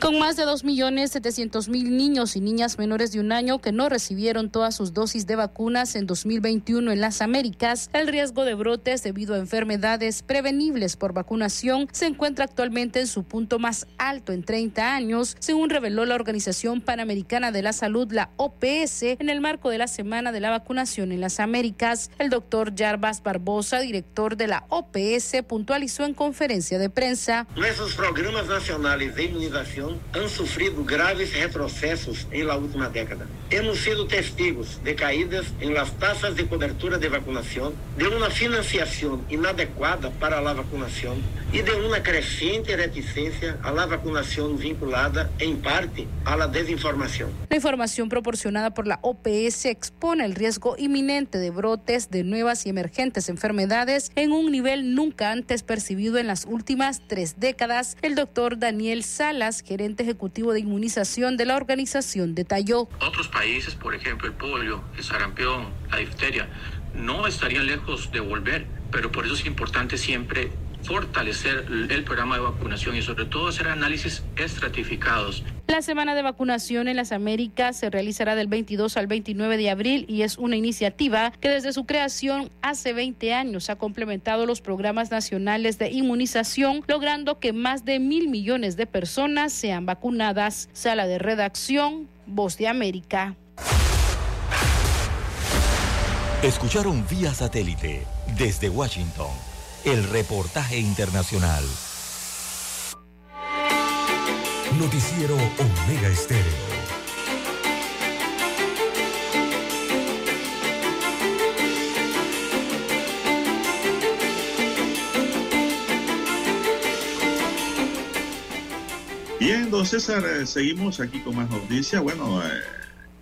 [SPEAKER 6] Con más de 2.700.000 niños y niñas menores de un año que no recibieron todas sus dosis de vacunas en 2021 en las Américas, el riesgo de brotes debido a enfermedades prevenibles por vacunación se encuentra actualmente en su punto más alto en 30 años, según reveló la Organización Panamericana de la Salud, la OPS, en el marco de la Semana de la Vacunación en las Américas. El doctor Jarbas Barbosa, director de la OPS, puntualizó en conferencia de prensa.
[SPEAKER 7] Nuestros programas nacionales de inmunización han sufrido graves retrocesos en la última década. Hemos sido testigos de caídas en las tasas de cobertura de vacunación, de una financiación inadecuada para la vacunación y de una creciente reticencia a la vacunación vinculada en parte a la desinformación.
[SPEAKER 6] La información proporcionada por la OPS expone el riesgo inminente de brotes de nuevas y emergentes enfermedades en un nivel nunca antes percibido en las últimas tres décadas. El doctor Daniel Salas, gerente ejecutivo de inmunización de la organización detalló.
[SPEAKER 8] Otros países, por ejemplo, el polio, el sarampión, la difteria, no estarían lejos de volver, pero por eso es importante siempre fortalecer el programa de vacunación y sobre todo hacer análisis estratificados.
[SPEAKER 6] La semana de vacunación en las Américas se realizará del 22 al 29 de abril y es una iniciativa que desde su creación hace 20 años ha complementado los programas nacionales de inmunización, logrando que más de mil millones de personas sean vacunadas. Sala de redacción, Voz de América.
[SPEAKER 1] Escucharon vía satélite desde Washington el reportaje internacional.
[SPEAKER 9] Noticiero Omega Estéreo.
[SPEAKER 2] Bien, don César, eh, seguimos aquí con más noticias. Bueno, eh,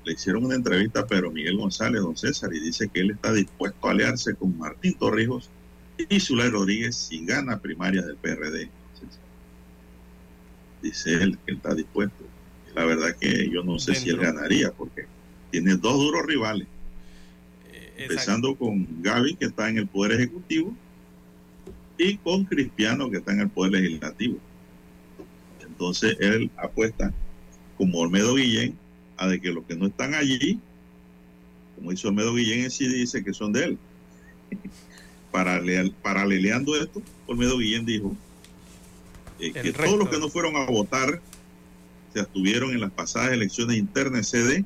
[SPEAKER 2] le hicieron una entrevista a Pedro Miguel González, don César, y dice que él está dispuesto a aliarse con Martín Torrijos y Zulay Rodríguez si gana primaria del PRD. Dice él que está dispuesto. La verdad que yo no sé si él ganaría porque tiene dos duros rivales. Eh, empezando con Gaby, que está en el Poder Ejecutivo, y con Cristiano, que está en el Poder Legislativo. Entonces él apuesta, como Olmedo Guillén, a de que los que no están allí, como hizo Olmedo Guillén, sí dice que son de él. Paraleleando esto, Olmedo Guillén dijo eh, que todos los que no fueron a votar, se abstuvieron en las pasadas elecciones internas CD,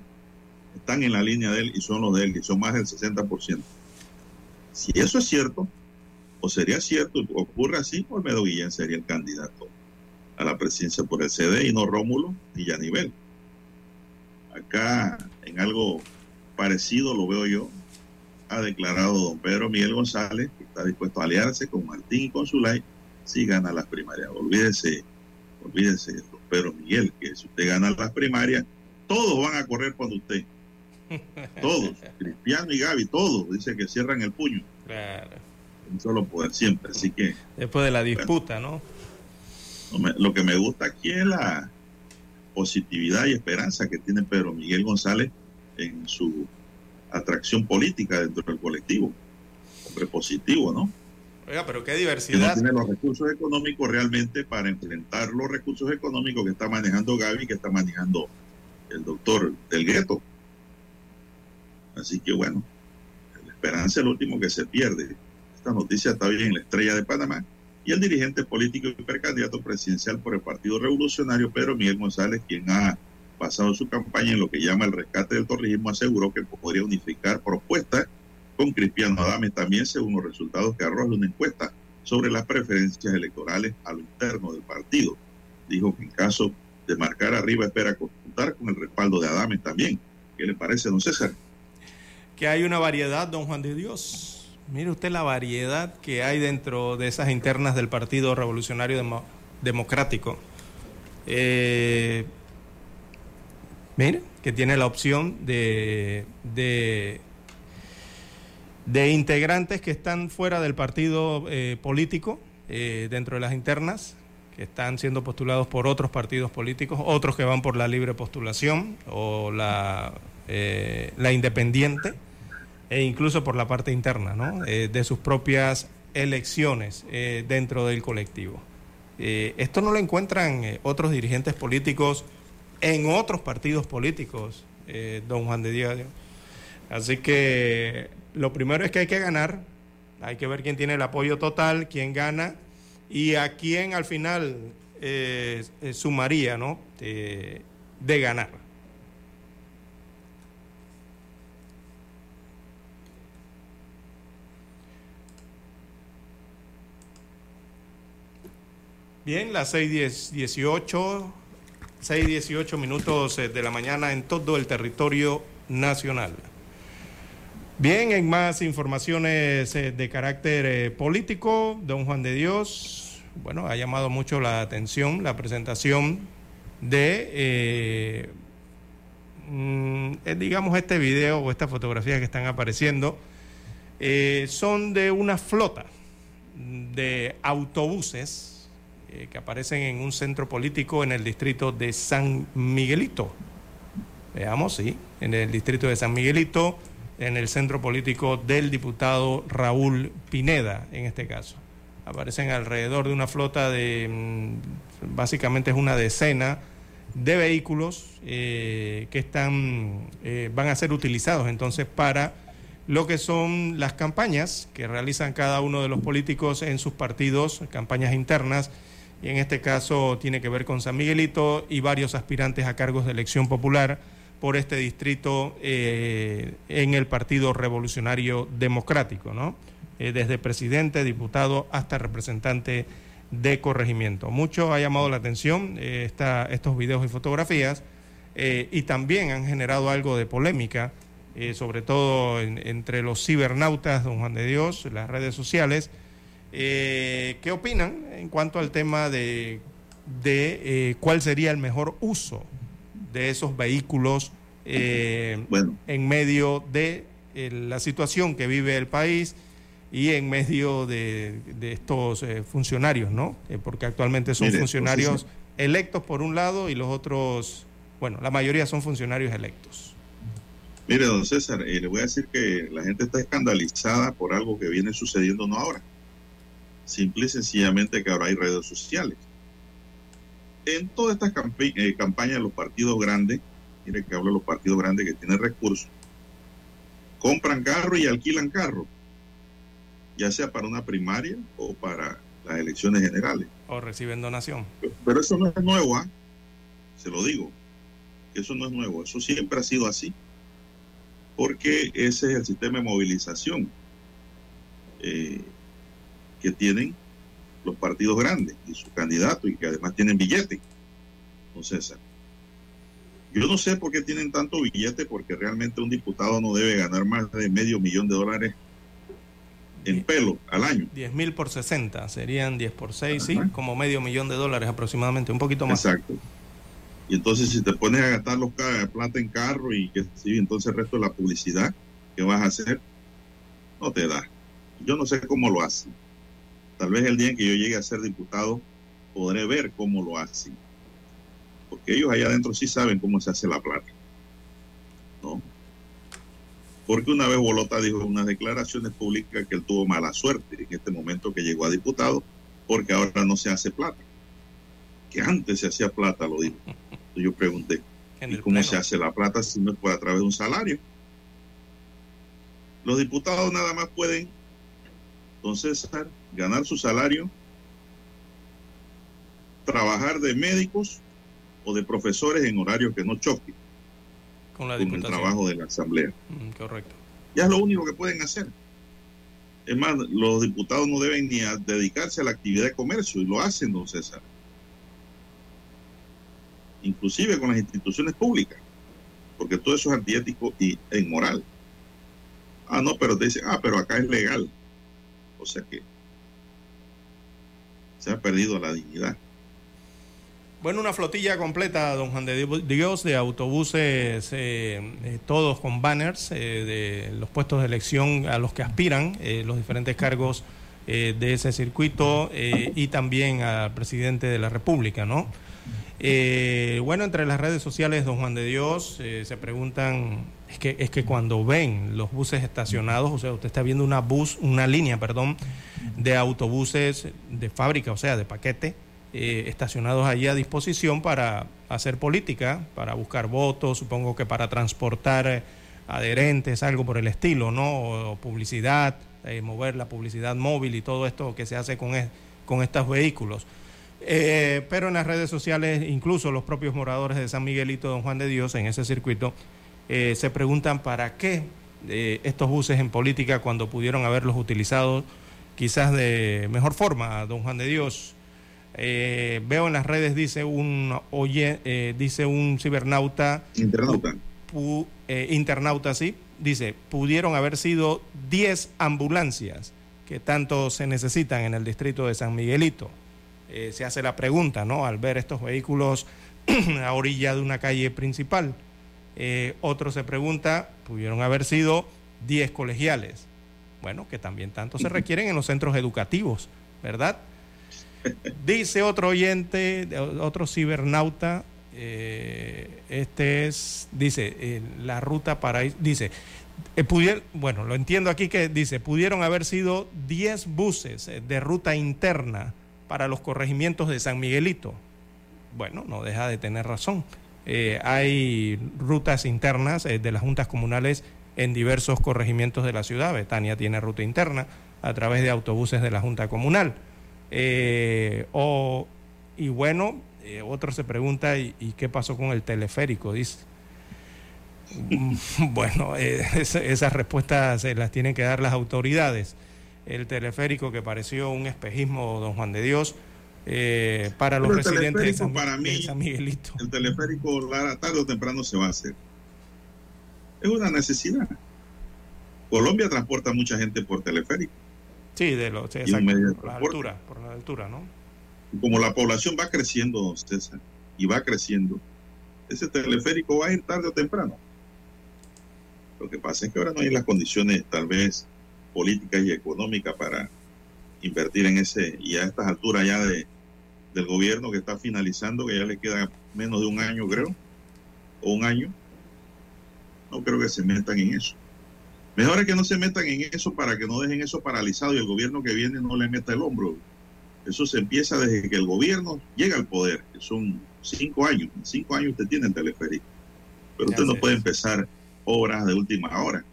[SPEAKER 2] están en la línea de él y son los de él, que son más del 60%. Si eso es cierto, o sería cierto, ocurre así, Olmedo Guillén sería el candidato a la presidencia por el CD y no Rómulo ni Yanivel. Acá, en algo parecido lo veo yo, ha declarado don Pedro Miguel González que está dispuesto a aliarse con Martín y con Zulay si gana las primarias. Olvídese, olvídese, don Pedro Miguel, que si usted gana las primarias, todos van a correr cuando usted. <laughs> Todos, Cristiano y Gaby, todos, dice que cierran el puño. Claro. Un solo poder siempre, así que.
[SPEAKER 3] Después de la disputa, ¿no?
[SPEAKER 2] Lo que me gusta aquí es la positividad y esperanza que tiene Pedro Miguel González en su atracción política dentro del colectivo. Hombre positivo, ¿no?
[SPEAKER 3] Oiga, pero qué diversidad.
[SPEAKER 2] Que no tiene los recursos económicos realmente para enfrentar los recursos económicos que está manejando Gaby, que está manejando el doctor del gueto. Así que bueno, la esperanza es lo último que se pierde. Esta noticia está bien en la estrella de Panamá. Y el dirigente político y precandidato presidencial por el Partido Revolucionario, Pedro Miguel González, quien ha basado su campaña en lo que llama el rescate del torrijismo, aseguró que podría unificar propuestas con Cristiano Adame también según los resultados que arroja una encuesta sobre las preferencias electorales a lo interno del partido. Dijo que en caso de marcar arriba espera contar con el respaldo de Adame también. ¿Qué le parece, don César?
[SPEAKER 3] Que hay una variedad, don Juan de Dios. Mire usted la variedad que hay dentro de esas internas del Partido Revolucionario Democrático. Eh, Mire, que tiene la opción de, de, integrantes que están fuera del partido eh, político, eh, dentro de las internas, que están siendo postulados por otros partidos políticos, otros que van por la libre postulación o la, eh, la independiente, e incluso por la parte interna, ¿no? de sus propias elecciones dentro del colectivo. esto no lo encuentran otros dirigentes políticos en otros partidos políticos, don Juan de Dios. Así que lo primero es que hay que ganar, hay que ver quién tiene el apoyo total, quién gana y a quién al final eh, eh, sumaría ¿no? de ganar. Bien, las 6.18, 6.18 minutos eh, de la mañana en todo el territorio nacional. Bien, en más informaciones eh, de carácter eh, político, don Juan de Dios, bueno, ha llamado mucho la atención la presentación de, mm, digamos, este video o estas fotografías que están apareciendo, son de una flota de autobuses que aparecen en un centro político en el distrito de San Miguelito. Veamos, sí, en el distrito de San Miguelito en el centro político del diputado Raúl Pineda, en este caso. Aparecen alrededor de una flota de, mm, básicamente es una decena de vehículos eh, que están, eh, van a ser utilizados entonces para lo que son las campañas que realizan cada uno de los políticos en sus partidos, campañas internas, y en este caso tiene que ver con San Miguelito y varios aspirantes a cargos de elección popular por este distrito eh, en el Partido Revolucionario Democrático, ¿no? Eh, desde presidente, diputado hasta representante de corregimiento. Mucho ha llamado la atención eh, estos videos y fotografías y también han generado algo de polémica, sobre todo entre los cibernautas, don Juan de Dios, las redes sociales. ¿Qué opinan en cuanto al tema de, de cuál sería el mejor uso de esos vehículos eh, en medio de eh, la situación que vive el país y en medio de, estos eh, funcionarios, ¿no? porque actualmente son funcionarios electos por un lado y los otros, bueno, la mayoría son funcionarios electos.
[SPEAKER 2] Mire, don César, le voy a decir que la gente está escandalizada por algo que viene sucediendo no ahora. Simple y sencillamente que ahora hay redes sociales en todas estas eh, campañas los partidos grandes, mire que hablo de los partidos grandes que tienen recursos, compran carro y alquilan carro, ya sea para una primaria o para las elecciones generales.
[SPEAKER 3] O reciben donación.
[SPEAKER 2] Pero, eso no es nuevo, ¿ah? se lo digo, eso no es nuevo, eso siempre ha sido así, porque ese es el sistema de movilización eh, que tienen los partidos grandes y su candidato y que además tienen billete, don César. Yo no sé por qué tienen tanto billete, porque realmente un diputado no debe ganar más de medio millón de dólares en pelo al año.
[SPEAKER 3] 10 mil por 60, serían 10 por 6, sí, como medio millón de dólares aproximadamente, un poquito más.
[SPEAKER 2] Exacto. Y entonces si te pones a gastar los plata en carro y que sí, entonces el resto de la publicidad que vas a hacer, no te da. Yo no sé cómo lo hacen. Tal vez el día en que yo llegue a ser diputado podré ver cómo lo hacen. Porque ellos allá adentro sí saben cómo se hace la plata. ¿No? Porque una vez Bolota dijo en unas declaraciones públicas que él tuvo mala suerte en este momento que llegó a diputado, porque ahora no se hace plata. Que antes se hacía plata, lo dijo. Entonces yo pregunté, ¿y cómo se hace la plata si no es a través de un salario? Los diputados nada más pueden entonces, ganar su salario, trabajar de médicos o de profesores en horarios que no choquen con, el trabajo de la Asamblea.
[SPEAKER 3] Mm, correcto.
[SPEAKER 2] Ya es lo único que pueden hacer. Es más, los diputados no deben ni dedicarse a la actividad de comercio y lo hacen, don César. Inclusive con las instituciones públicas, porque todo eso es antiético y inmoral. Ah, no, pero te dice, ah, pero acá es legal. O sea que se ha perdido la dignidad.
[SPEAKER 3] Bueno, una flotilla completa, don Juan de Dios, de autobuses, eh, eh, todos con banners eh, de los puestos de elección a los que aspiran los diferentes cargos de ese circuito y también al presidente de la República, ¿no? Bueno, entre las redes sociales, don Juan de Dios, se preguntan es que, es que cuando ven los buses estacionados, o sea, usted está viendo una bus, una línea, perdón, de autobuses de fábrica, o sea, de paquete, eh, estacionados allí a disposición para hacer política, para buscar votos, supongo que para transportar eh, adherentes, algo por el estilo, ¿no? O publicidad, eh, mover la publicidad móvil y todo esto que se hace con, con estos vehículos. Eh, pero en las redes sociales, incluso los propios moradores de San Miguelito, Don Juan de Dios, en ese circuito, eh, se preguntan para qué eh, estos buses en política cuando pudieron haberlos utilizado quizás de mejor forma, Don Juan de Dios. Eh, veo en las redes, dice un, oye, dice un cibernauta,
[SPEAKER 2] Internauta.
[SPEAKER 3] pu- internauta, sí, dice, pudieron haber sido 10 ambulancias que tanto se necesitan en el distrito de San Miguelito. Eh, se hace la pregunta, ¿no? Al ver estos vehículos <clears throat> a orilla de una calle principal. Eh, otro se pregunta, pudieron haber sido 10 colegiales. Bueno, que también tanto se requieren en los centros educativos, ¿verdad? <laughs> Dice otro oyente, otro cibernauta, eh, este es, dice, eh, la ruta para, dice, eh, pudier- bueno, lo entiendo aquí que dice, pudieron haber sido 10 buses de ruta interna para los corregimientos de San Miguelito. Bueno, no deja de tener razón. Eh, hay rutas internas eh, de las juntas comunales en diversos corregimientos de la ciudad. Betania tiene ruta interna a través de autobuses de la Junta Comunal. Eh, o, y bueno, eh, otro se pregunta, ¿y, qué pasó con el teleférico? Dice. <laughs> Bueno, <laughs> esa- esas respuestas se las tienen que dar las autoridades. El teleférico que pareció un espejismo, don Juan de Dios, eh, para los residentes de San,
[SPEAKER 2] teleférico para
[SPEAKER 3] de
[SPEAKER 2] mí-
[SPEAKER 3] San Miguelito.
[SPEAKER 2] El teleférico Lara, tarde o temprano se va a hacer. Es una necesidad. Colombia transporta mucha gente por teleférico.
[SPEAKER 3] Sí, de los, sí, exacto,
[SPEAKER 2] de
[SPEAKER 3] por la altura, por la altura, ¿no?
[SPEAKER 2] Como la población va creciendo, don César, y va creciendo, ese teleférico va a ir tarde o temprano. Lo que pasa es que ahora no hay las condiciones, tal vez, políticas y económicas para invertir en ese, y a estas alturas ya de, del gobierno que está finalizando, que ya le queda menos de un año, creo, o un año, no creo que se metan en eso. Mejor es que no se metan en eso para que no dejen eso paralizado y el gobierno que viene no le meta el hombro. Eso se empieza desde que el gobierno llega al poder, que son cinco años. En cinco años usted tiene el teleférico. Pero usted no puede empezar obras de última hora.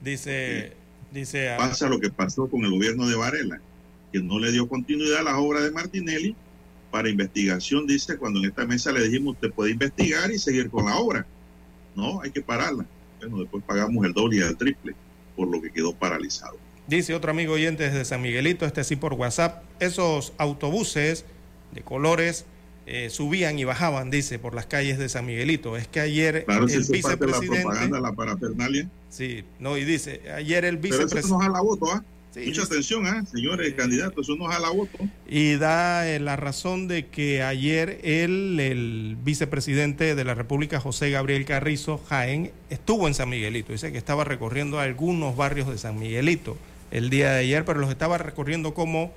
[SPEAKER 3] Dice, dice, ah,
[SPEAKER 2] Pasa lo que pasó con el gobierno de Varela, que no le dio continuidad a las obras de Martinelli para investigación, dice, cuando en esta mesa le dijimos, usted puede investigar y seguir con la obra. No, hay que pararla. Bueno, después pagamos el doble y el triple por lo que quedó paralizado.
[SPEAKER 3] Dice otro amigo oyente desde San Miguelito, este sí por WhatsApp, esos autobuses de colores eh, subían y bajaban, dice, por las calles de San Miguelito. Es que ayer
[SPEAKER 2] Claro, si
[SPEAKER 3] el
[SPEAKER 2] eso es parte de la
[SPEAKER 3] vicepresidente...
[SPEAKER 2] propaganda, la parafernalia.
[SPEAKER 3] Sí, no, y dice, ayer el
[SPEAKER 2] Pero eso
[SPEAKER 3] vicepresidente...
[SPEAKER 2] no jala voto, ¿ah?
[SPEAKER 3] Sí,
[SPEAKER 2] Mucha
[SPEAKER 3] dice-
[SPEAKER 2] atención, ¿ah? Señores candidatos, eso no jala voto.
[SPEAKER 3] Y da eh, la razón de que ayer él, el vicepresidente de la República, José Gabriel Carrizo Jaén, estuvo en San Miguelito. Dice que estaba recorriendo algunos barrios de San Miguelito el día de ayer, pero los estaba recorriendo como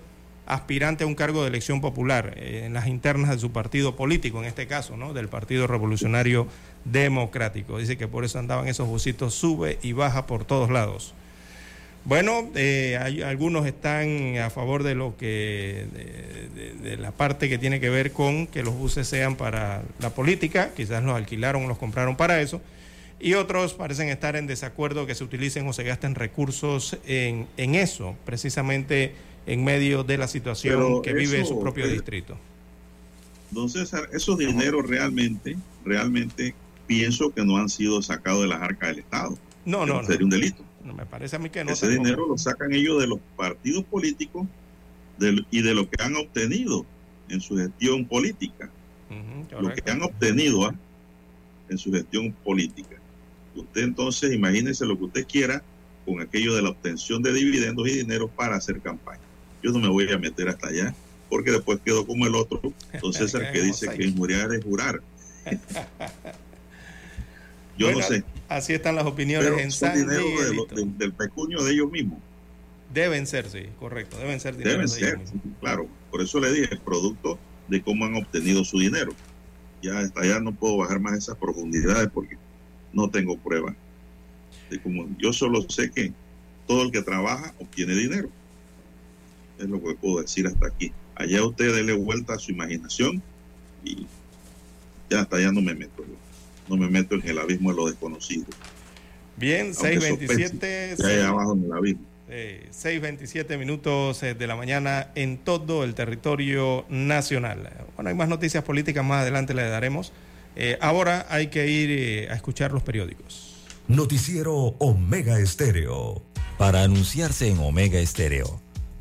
[SPEAKER 3] aspirante a un cargo de elección popular eh, en las internas de su partido político, en este caso, ¿no? Del Partido Revolucionario Democrático. Dice que por eso andaban esos busitos, sube y baja por todos lados. Bueno, eh, algunos están a favor de lo que de, de- la parte que tiene que ver con que los buses sean para la política, quizás los alquilaron los compraron para eso, y otros parecen estar en desacuerdo que se utilicen o se gasten recursos en, en eso, precisamente en medio de la situación
[SPEAKER 2] Pero
[SPEAKER 3] que vive
[SPEAKER 2] eso,
[SPEAKER 3] su propio
[SPEAKER 2] eh,
[SPEAKER 3] distrito.
[SPEAKER 2] Don César, esos dineros realmente, realmente pienso que no han sido sacados de las arcas del Estado.
[SPEAKER 3] No, no, no.
[SPEAKER 2] Sería un delito.
[SPEAKER 3] No, me parece a mí que no.
[SPEAKER 2] Ese dinero lo sacan ellos de los partidos políticos del- y de lo que han obtenido en su gestión política. Lo que han obtenido ¿ah? en su gestión política. Usted entonces imagínese lo que usted quiera con aquello de la obtención de dividendos y dinero para hacer campaña. Yo no me voy a meter hasta allá porque después quedo como el otro, don César, <laughs> que dice que injuriar es jurar. <laughs> Yo
[SPEAKER 3] Bueno,
[SPEAKER 2] no sé,
[SPEAKER 3] Así están las opiniones
[SPEAKER 2] pero
[SPEAKER 3] en San
[SPEAKER 2] dinero de lo- de- del pecunio de ellos mismos.
[SPEAKER 3] Deben ser, sí, correcto. Deben ser dinero
[SPEAKER 2] Deben
[SPEAKER 3] de ellos
[SPEAKER 2] ser,
[SPEAKER 3] mismos.
[SPEAKER 2] claro. Por eso le dije, producto de cómo han obtenido su dinero. Ya hasta allá no puedo bajar más esas profundidades porque no tengo pruebas. De cómo, yo solo sé que todo el que trabaja obtiene dinero. Es lo que puedo decir hasta aquí. Allá usted dele vuelta a su imaginación y ya hasta allá no me meto. No me meto en el abismo de lo desconocido.
[SPEAKER 3] Bien, 6.27.
[SPEAKER 2] Ya hay abajo en el abismo.
[SPEAKER 3] 6.27 minutos eh, de la mañana en todo el territorio nacional. Bueno, hay más noticias políticas, más adelante le daremos. Eh, ahora hay que ir eh, a escuchar los periódicos.
[SPEAKER 9] Noticiero Omega Estéreo.
[SPEAKER 1] Para anunciarse en Omega Estéreo,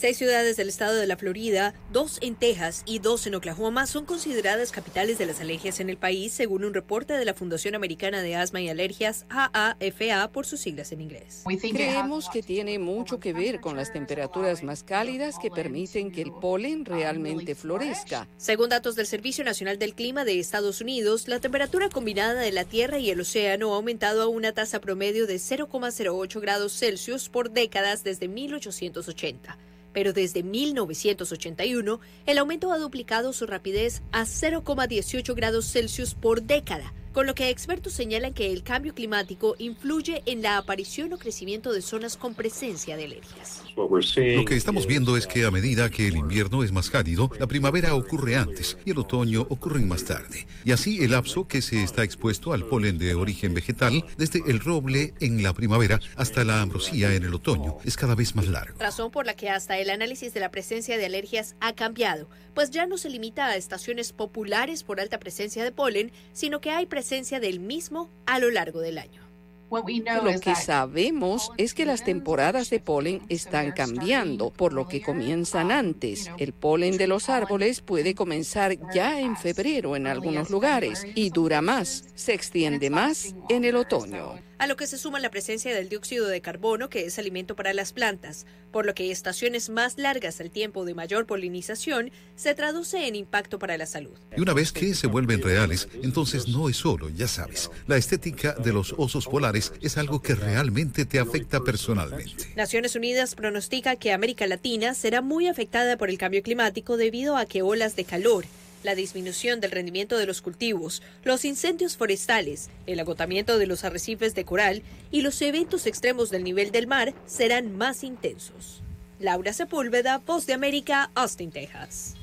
[SPEAKER 10] Seis ciudades del estado de la Florida, dos en Texas y dos en Oklahoma son consideradas capitales de las alergias en el país, según un reporte de la Fundación Americana de Asma y Alergias, AAFA, por sus siglas en inglés.
[SPEAKER 11] Creemos que tiene mucho que ver con las temperaturas más cálidas que permiten que el polen realmente florezca.
[SPEAKER 10] Según datos del Servicio Nacional del Clima de Estados Unidos, la temperatura combinada de la Tierra y el océano ha aumentado a una tasa promedio de 0,08 grados Celsius por décadas desde 1880 pero desde 1981 el aumento ha duplicado su rapidez a 0,18 grados Celsius por década, con lo que expertos señalan que el cambio climático influye en la aparición o crecimiento de zonas con presencia de alergias.
[SPEAKER 12] Lo que estamos viendo es que a medida que el invierno es más cálido, la primavera ocurre antes y el otoño ocurre más tarde. Y así el lapso que se está expuesto al polen de origen vegetal, desde el roble en la primavera hasta la ambrosía en el otoño, es cada vez más largo.
[SPEAKER 10] Razón por la que hasta el análisis de la presencia de alergias ha cambiado, pues ya no se limita a estaciones populares por alta presencia de polen, sino que hay presencia del mismo a lo largo del año.
[SPEAKER 11] Lo que sabemos es que las temporadas de polen están cambiando, por lo que comienzan antes. El polen de los árboles puede comenzar ya en febrero en algunos lugares y dura más, se extiende más en el otoño
[SPEAKER 10] a lo que se suma la presencia del dióxido de carbono, que es alimento para las plantas, por lo que estaciones más largas al tiempo de mayor polinización se traduce en impacto para la salud.
[SPEAKER 12] Y una vez que se vuelven reales, entonces no es solo, ya sabes, la estética de los osos polares es algo que realmente te afecta personalmente.
[SPEAKER 10] Naciones Unidas pronostica que América Latina será muy afectada por el cambio climático debido a que olas de calor, la disminución del rendimiento de los cultivos, los incendios forestales, el agotamiento de los arrecifes de coral y los eventos extremos del nivel del mar serán más intensos. Laura Sepúlveda, Voz de América, Austin, Texas.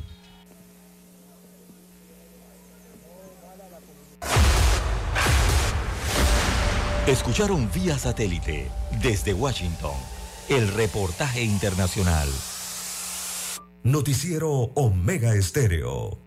[SPEAKER 1] Escucharon vía satélite desde Washington el reportaje internacional.
[SPEAKER 9] Noticiero Omega Estéreo.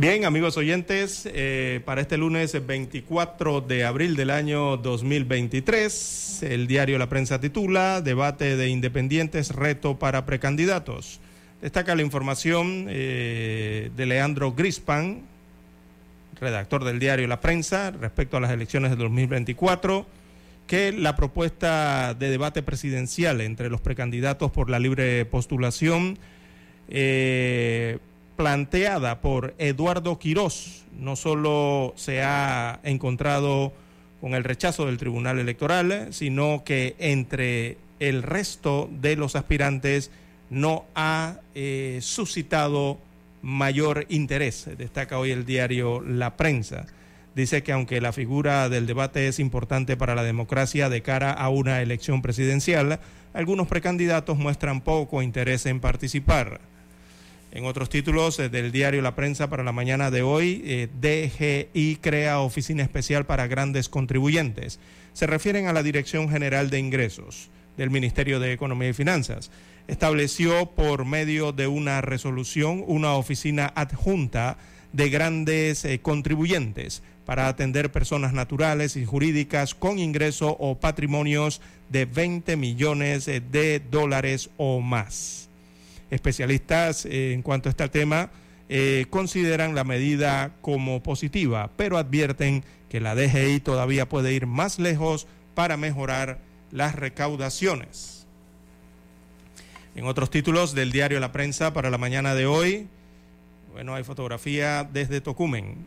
[SPEAKER 3] Bien, amigos oyentes, eh, para este lunes 24 de abril del año 2023, el diario La Prensa titula Debate de Independientes, reto para precandidatos. Destaca la información eh, de Leandro Grispan, redactor del diario La Prensa, respecto a las elecciones de 2024 que la propuesta de debate presidencial entre los precandidatos por la libre postulación eh, planteada por Eduardo Quirós no solo se ha encontrado con el rechazo del Tribunal Electoral, sino que entre el resto de los aspirantes no ha eh, suscitado mayor interés, destaca hoy el diario La Prensa. Dice que aunque la figura del debate es importante para la democracia de cara a una elección presidencial, algunos precandidatos muestran poco interés en participar. En otros títulos eh, del diario La Prensa para la mañana de hoy, eh, DGI crea oficina especial para grandes contribuyentes. Se refieren a la Dirección General de Ingresos del Ministerio de Economía y Finanzas. Estableció por medio de una resolución una oficina adjunta de grandes eh, contribuyentes para atender personas naturales y jurídicas con ingreso o patrimonios de 20 millones de dólares o más. Especialistas eh, en cuanto a este tema eh, consideran la medida como positiva, pero advierten que la DGI todavía puede ir más lejos para mejorar las recaudaciones. En otros títulos del diario La Prensa para la mañana de hoy, bueno, hay fotografía desde Tocumen.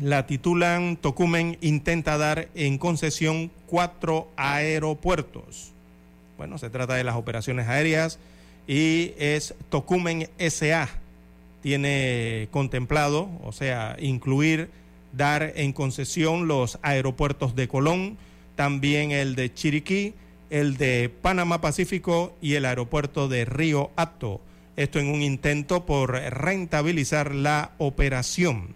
[SPEAKER 3] La titulan Tocumen intenta dar en concesión cuatro aeropuertos. Bueno, se trata de las operaciones aéreas y es Tocumen SA. Tiene contemplado, o sea, incluir, dar en concesión los aeropuertos de Colón, también el de Chiriquí, el de Panamá Pacífico y el aeropuerto de Río Hato. Esto en un intento por rentabilizar la operación,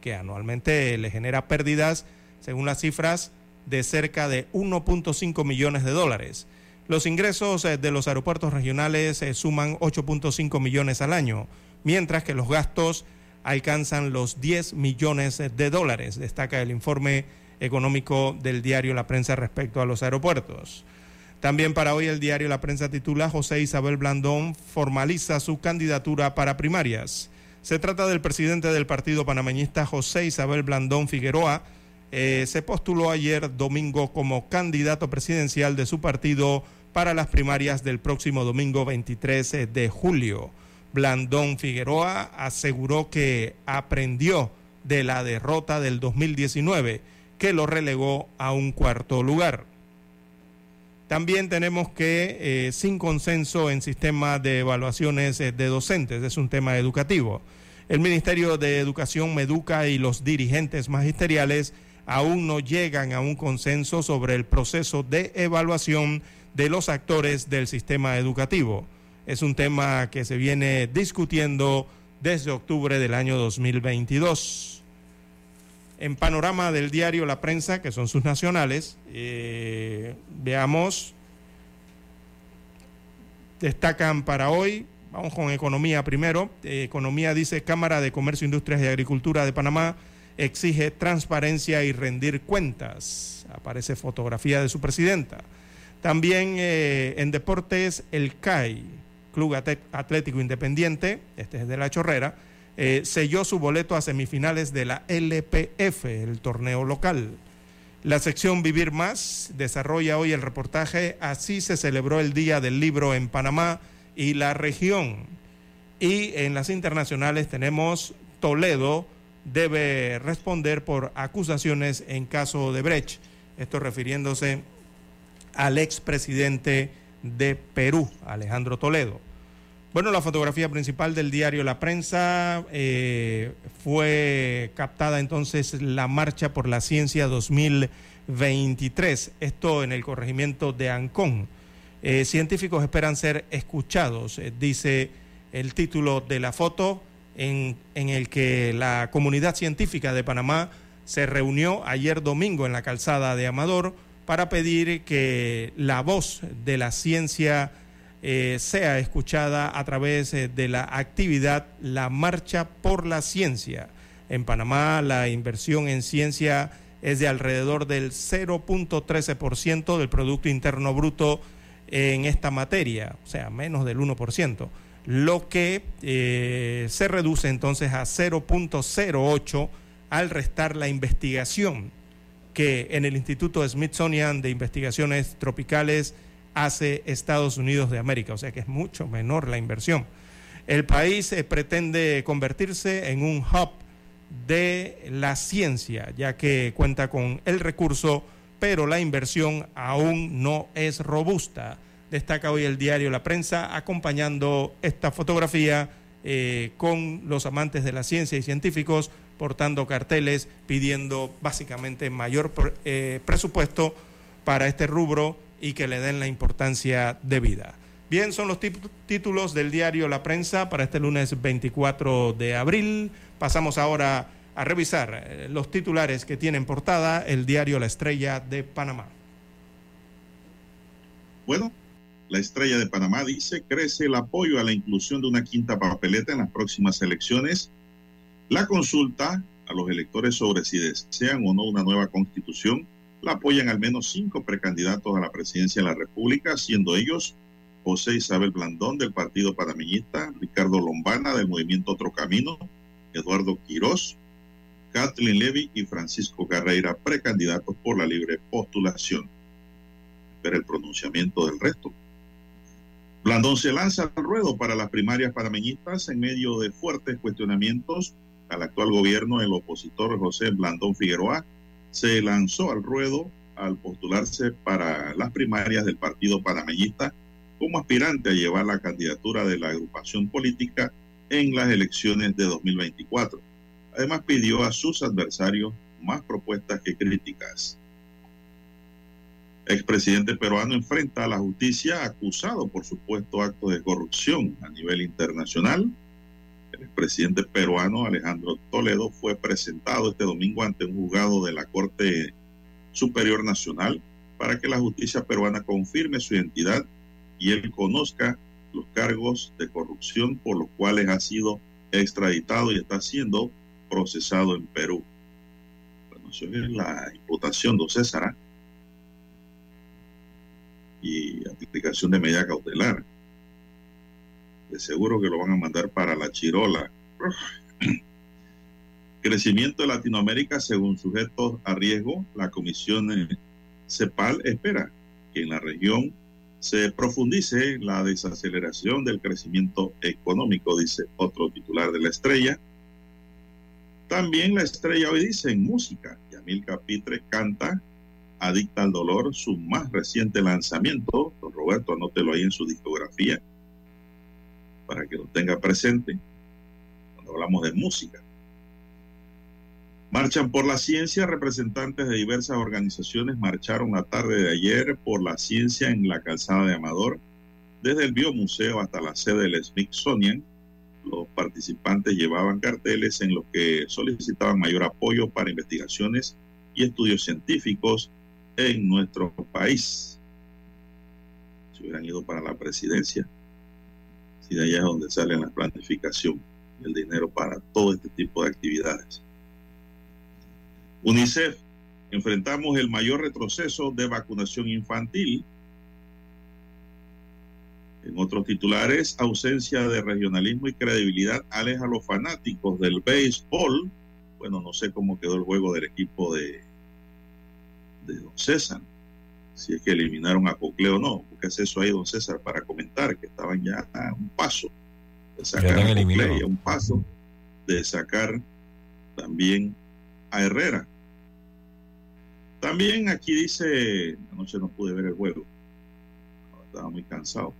[SPEAKER 3] que anualmente le genera pérdidas, según las cifras, de cerca de 1.5 millones de dólares. Los ingresos eh, de los aeropuertos regionales eh, suman 8.5 millones al año, mientras que los gastos alcanzan los 10 millones de dólares, destaca el informe económico del diario La Prensa respecto a los aeropuertos. También para hoy el diario La Prensa titula José Isabel Blandón formaliza su candidatura para primarias. Se trata del presidente del partido panameñista José Isabel Blandón Figueroa. Eh, se postuló ayer domingo como candidato presidencial de su partido para las primarias del próximo domingo 23 de julio. Blandón Figueroa aseguró que aprendió de la derrota del 2019 que lo relegó a un cuarto lugar. También tenemos que, eh, sin consenso en sistema de evaluaciones eh, de docentes, es un tema educativo. El Ministerio de Educación, Meduca y los dirigentes magisteriales aún no llegan a un consenso sobre el proceso de evaluación de los actores del sistema educativo. Es un tema que se viene discutiendo desde octubre del año 2022. En panorama del diario La Prensa, que son sus nacionales, eh, veamos, destacan para hoy, vamos con economía primero, eh, economía dice Cámara de Comercio, Industrias y Agricultura de Panamá exige transparencia y rendir cuentas. Aparece fotografía de su presidenta. También eh, en deportes, el CAI, Club Atlético Independiente, este es de la Chorrera, eh, selló su boleto a semifinales de la LPF, el torneo local. La sección Vivir Más desarrolla hoy el reportaje Así se celebró el Día del Libro en Panamá y la región. Y en las internacionales tenemos Toledo debe responder por acusaciones en caso de Brecht. Esto refiriéndose al expresidente de Perú, Alejandro Toledo. Bueno, la fotografía principal del diario La Prensa eh, fue captada entonces la Marcha por la Ciencia 2023, esto en el corregimiento de Ancón. Eh, científicos esperan ser escuchados, eh, dice el título de la foto, en, en el que la comunidad científica de Panamá se reunió ayer domingo en la calzada de Amador para pedir que la voz de la ciencia eh, sea escuchada a través eh, de la actividad La Marcha por la Ciencia. En Panamá la inversión en ciencia es de alrededor del 0.13% del Producto Interno Bruto en esta materia, o sea, menos del 1%, lo que eh, se reduce entonces a 0.08 al restar la investigación que en el Instituto Smithsonian de Investigaciones Tropicales hace Estados Unidos de América, o sea que es mucho menor la inversión. El país eh, pretende convertirse en un hub de la ciencia, ya que cuenta con el recurso, pero la inversión aún no es robusta. Destaca hoy el diario La Prensa acompañando esta fotografía eh, con los amantes de la ciencia y científicos portando carteles pidiendo básicamente mayor eh, presupuesto para este rubro y que le den la importancia debida. Bien, son los títulos del diario La Prensa para este lunes 24 de abril. Pasamos ahora a revisar eh, los titulares que tienen portada el diario La Estrella de Panamá.
[SPEAKER 2] Bueno, la Estrella de Panamá dice, crece el apoyo a la inclusión de una quinta papeleta en las próximas elecciones. La consulta a los electores sobre si desean o no una nueva constitución la apoyan al menos cinco precandidatos a la presidencia de la República, siendo ellos José Isabel Blandón del Partido Panameñista, Ricardo Lombana del Movimiento Otro Camino, Eduardo Quirós, Kathleen Levy y Francisco Carreira, precandidatos por la libre postulación. Espera el pronunciamiento del resto. Blandón se lanza al ruedo para las primarias panameñistas en medio de fuertes cuestionamientos al actual gobierno. El opositor José Blandón Figueroa se lanzó al ruedo al postularse para las primarias del Partido Panameñista como aspirante a llevar la candidatura de la agrupación política en las elecciones de 2024. Además pidió a sus adversarios más propuestas que críticas. Expresidente peruano enfrenta a la justicia acusado por supuesto actos de corrupción a nivel internacional. El expresidente peruano Alejandro Toledo fue presentado este domingo ante un juzgado de la Corte Superior Nacional para que la justicia peruana confirme su identidad y él conozca los cargos de corrupción por los cuales ha sido extraditado y está siendo procesado en Perú. Eso es la imputación de César ¿ah? y aplicación de medida cautelar. De seguro que lo van a mandar para la Chirola. Crecimiento de Latinoamérica según sujetos a riesgo, la Comisión CEPAL espera que en la región se profundice la desaceleración del crecimiento económico, dice otro titular de la estrella. También la estrella hoy dice en música, Yamil Capitre canta Adicta al Dolor, su más reciente lanzamiento. Don Roberto, anótelo ahí en su discografía para que lo tenga presente cuando hablamos de música. Marchan por la ciencia. Representantes de diversas organizaciones marcharon la tarde de ayer por la ciencia en la calzada de Amador, desde el Biomuseo hasta la sede del Smithsonian. Los participantes llevaban carteles en los que solicitaban mayor apoyo para investigaciones y estudios científicos en nuestro país. Si hubieran ido para la presidencia, si de allá es donde sale la planificación, el dinero para todo este tipo de actividades. UNICEF, enfrentamos el mayor retroceso de vacunación infantil. En otros titulares, ausencia de regionalismo y credibilidad aleja a los fanáticos del béisbol. Bueno, no sé cómo quedó el juego del equipo de, de Don César, si es que eliminaron a Cocleo o no, porque es eso ahí, Don César, para comentar que estaban ya a un paso de sacar a y a un paso de sacar también a Herrera. También aquí dice, anoche no pude ver el juego, estaba muy cansado.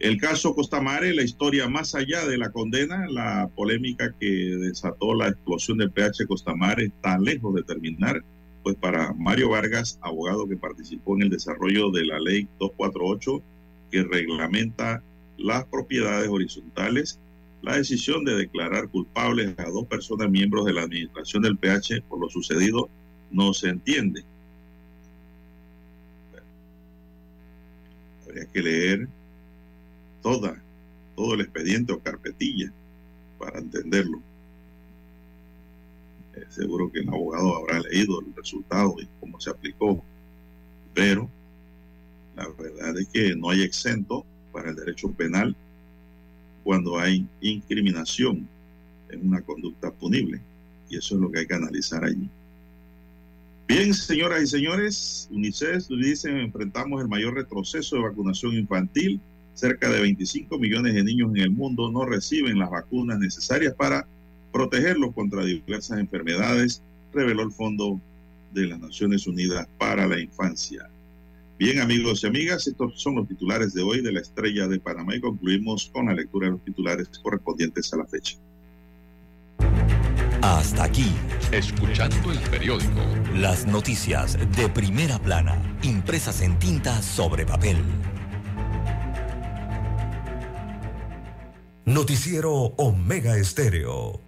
[SPEAKER 2] El caso Costamare, la historia más allá de la condena, la polémica que desató la explosión del PH Costamare está lejos de terminar, pues para Mario Vargas, abogado que participó en el desarrollo de la ley 248 que reglamenta las propiedades horizontales, la decisión de declarar culpables a dos personas miembros de la administración del PH por lo sucedido no se entiende. habría que leer toda, todo el expediente o carpetilla para entenderlo. Eh, seguro que el abogado habrá leído el resultado y cómo se aplicó, pero la verdad es que no hay exento para el derecho penal cuando hay incriminación en una conducta punible. Y eso es lo que hay que analizar allí. Bien, señoras y señores, UNICEF dice enfrentamos el mayor retroceso de vacunación infantil. Cerca de 25 millones de niños en el mundo no reciben las vacunas necesarias para protegerlos contra diversas enfermedades, reveló el Fondo de las Naciones Unidas para la Infancia. Bien, amigos y amigas, estos son los titulares de hoy de la Estrella de Panamá y concluimos con la lectura de los titulares correspondientes a la fecha.
[SPEAKER 1] Hasta aquí,
[SPEAKER 13] escuchando el periódico.
[SPEAKER 1] Las noticias de primera plana, impresas en tinta sobre papel.
[SPEAKER 9] Noticiero Omega Estéreo.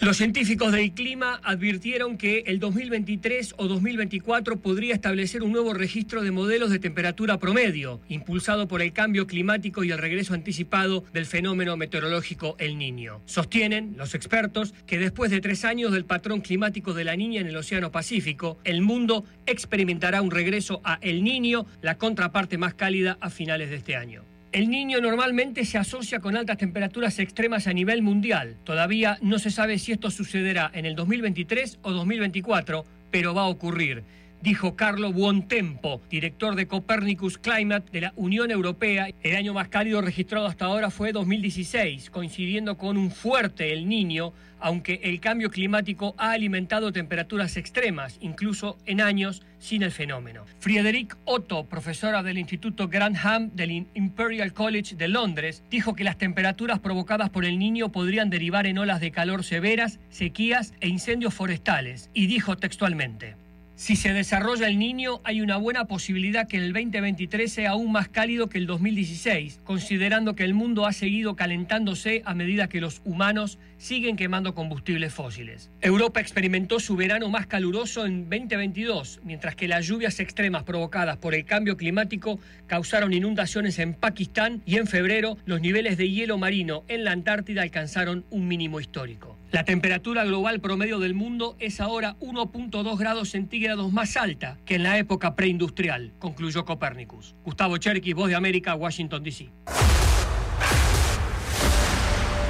[SPEAKER 14] Los científicos del clima advirtieron que el 2023 o 2024 podría establecer un nuevo registro de modelos de temperatura promedio, impulsado por el cambio climático y el regreso anticipado del fenómeno meteorológico El Niño. Sostienen los expertos que después de tres años del patrón climático de la niña en el Océano Pacífico, el mundo experimentará un regreso a El Niño, la contraparte más cálida a finales de este año. El niño normalmente se asocia con altas temperaturas extremas a nivel mundial. Todavía no se sabe si esto sucederá en el 2023 o 2024, pero va a ocurrir dijo Carlo Buontempo, director de Copernicus Climate de la Unión Europea. El año más cálido registrado hasta ahora fue 2016, coincidiendo con un fuerte El Niño, aunque el cambio climático ha alimentado temperaturas extremas, incluso en años sin el fenómeno. Friedrich Otto, profesora del Instituto Grantham del Imperial College de Londres, dijo que las temperaturas provocadas por el niño podrían derivar en olas de calor severas, sequías e incendios forestales, y dijo textualmente. Si se desarrolla el niño, hay una buena posibilidad que el 2023 sea aún más cálido que el 2016, considerando que el mundo ha seguido calentándose a medida que los humanos siguen quemando combustibles fósiles. Europa experimentó su verano más caluroso en 2022, mientras que las lluvias extremas provocadas por el cambio climático causaron inundaciones en Pakistán y en febrero los niveles de hielo marino en la Antártida alcanzaron un mínimo histórico. La temperatura global promedio del mundo es ahora 1.2 grados centígrados más alta que en la época preindustrial, concluyó Copérnicus. Gustavo Cherky, Voz de América, Washington, D.C.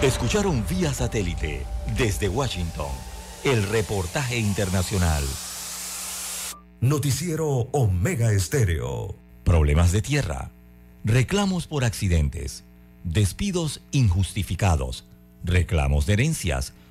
[SPEAKER 1] Escucharon vía satélite desde Washington el reportaje internacional.
[SPEAKER 9] Noticiero Omega Estéreo.
[SPEAKER 1] Problemas de tierra, reclamos por accidentes, despidos injustificados, reclamos de herencias,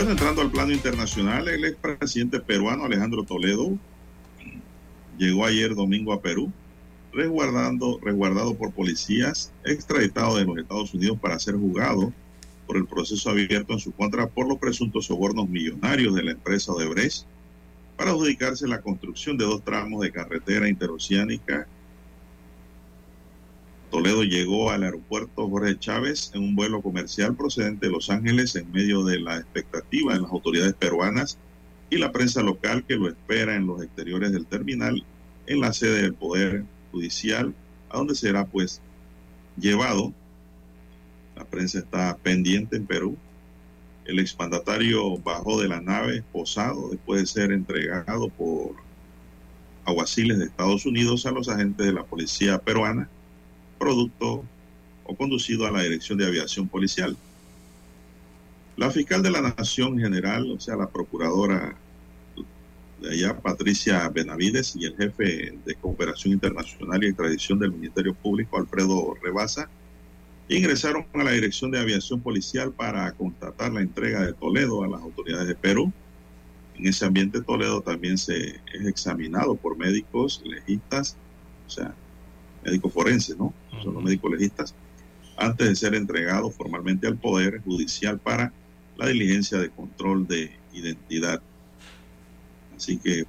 [SPEAKER 2] Bueno, entrando al plano internacional, el expresidente peruano Alejandro Toledo llegó ayer domingo a Perú, resguardando, resguardado por policías, extraditado de los Estados Unidos para ser juzgado por el proceso abierto en su contra por los presuntos sobornos millonarios de la empresa Odebrecht para adjudicarse la construcción de dos tramos de carretera interoceánica Toledo llegó al aeropuerto Jorge Chávez en un vuelo comercial procedente de Los Ángeles en medio de la expectativa en las autoridades peruanas y la prensa local que lo espera en los exteriores del terminal en la sede del Poder Judicial, a donde será pues llevado. La prensa está pendiente en Perú. El exmandatario bajó de la nave posado después de ser entregado por aguaciles de Estados Unidos a los agentes de la policía peruana producto o conducido a la Dirección de Aviación Policial. La fiscal de la Nación General, o sea, la procuradora de allá, Patricia Benavides, y el jefe de Cooperación Internacional y Extradición del Ministerio Público, Alfredo Rebasa, ingresaron a la Dirección de Aviación Policial para constatar la entrega de Toledo a las autoridades de Perú. En ese ambiente Toledo también se es examinado por médicos legistas, o sea, médicos forenses, ¿no? Son los médicos legistas, antes de ser entregado formalmente al Poder Judicial para la diligencia de control de identidad. Así que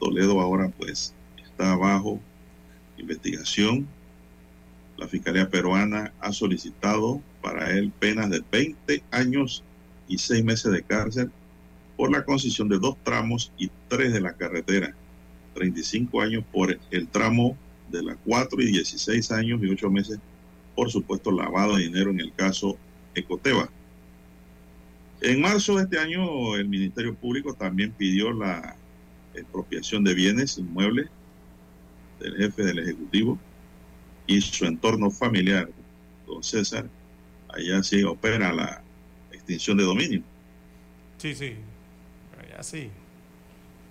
[SPEAKER 2] Toledo ahora pues está bajo investigación. La Fiscalía Peruana ha solicitado para él penas de 20 años y 6 meses de cárcel por la concesión de dos tramos y tres de la carretera. 35 años por el tramo de las 4 y 16 años y 8 meses por supuesto lavado de dinero en el caso Ecoteva. En marzo de este año, el Ministerio Público también pidió la expropiación de bienes inmuebles del jefe del Ejecutivo y su entorno familiar, don César. Allá sí opera la extinción de dominio.
[SPEAKER 3] Sí, sí, allá sí.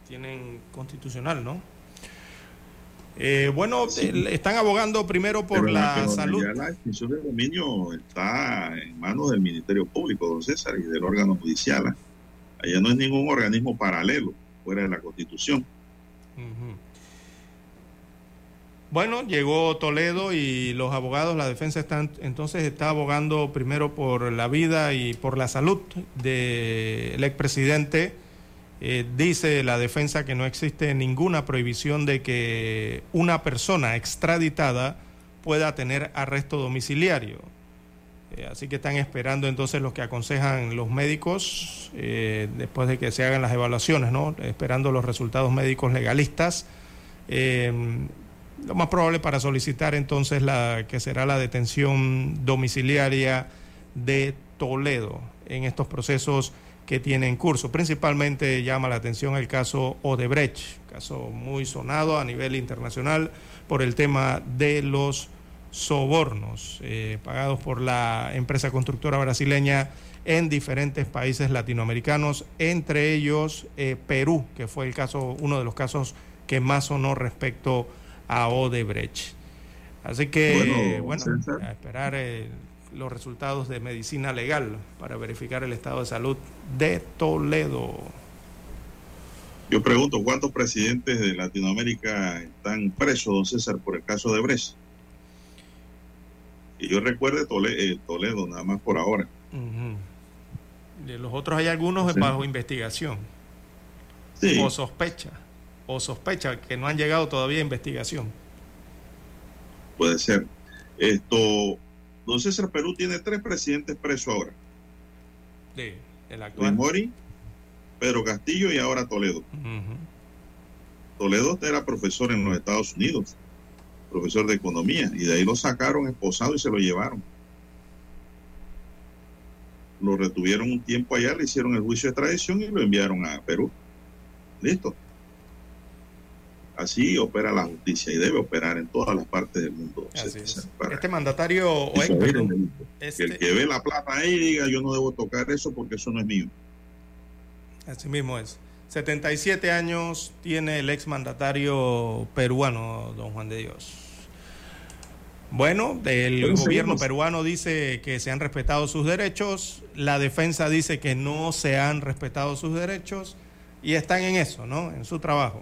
[SPEAKER 3] Tienen constitucional, ¿no? Eh, bueno, están abogando primero por la salud.
[SPEAKER 2] la extinción de dominio está en manos del Ministerio Público, don César, y del órgano judicial. Allá no es ningún organismo paralelo fuera de la Constitución.
[SPEAKER 3] Bueno, llegó Toledo y los abogados, la defensa están, entonces está abogando primero por la vida y por la salud del expresidente eh, dice la defensa que no existe ninguna prohibición de que una persona extraditada pueda tener arresto domiciliario. Eh, así que están esperando entonces lo que aconsejan los médicos eh, después de que se hagan las evaluaciones, ¿no? Esperando los resultados médicos legalistas. lo más probable para solicitar entonces la que será la detención domiciliaria de Toledo en estos procesos que tiene en curso. Principalmente llama la atención el caso Odebrecht, caso muy sonado a nivel internacional por el tema de los sobornos eh, pagados por la empresa constructora brasileña en diferentes países latinoamericanos, entre ellos eh, Perú, que fue el caso, uno de los casos que más sonó respecto a Odebrecht. Así que, bueno, a esperar eh, los resultados de medicina legal para verificar el estado de salud de Toledo.
[SPEAKER 2] Yo pregunto, ¿cuántos presidentes de Latinoamérica están presos, don César, por el caso de Brecht? Y yo recuerde Toledo, Toledo nada más por ahora.
[SPEAKER 3] De los otros hay algunos bajo investigación. O sospecha. O sospecha que no han llegado todavía a investigación.
[SPEAKER 2] Puede ser. Esto, Don César Perú tiene tres presidentes presos ahora.
[SPEAKER 3] Sí, el actual.
[SPEAKER 2] Mori, Pedro Castillo y ahora Toledo. Toledo era profesor en los Estados Unidos, profesor de economía, y de ahí lo sacaron esposado y se lo llevaron. Lo retuvieron un tiempo allá, le hicieron el juicio de extradición y lo enviaron a Perú. Listo. Así opera la justicia y debe operar en todas las partes del mundo.
[SPEAKER 3] Este mandatario
[SPEAKER 2] este el que ve la plata ahí diga yo no debo tocar eso porque eso no es mío.
[SPEAKER 3] Así mismo es. 77 años tiene el ex mandatario peruano, don Juan de Dios. Bueno, el gobierno peruano dice que se han respetado sus derechos, la defensa dice que no se han respetado sus derechos y están en eso, ¿no? En su trabajo.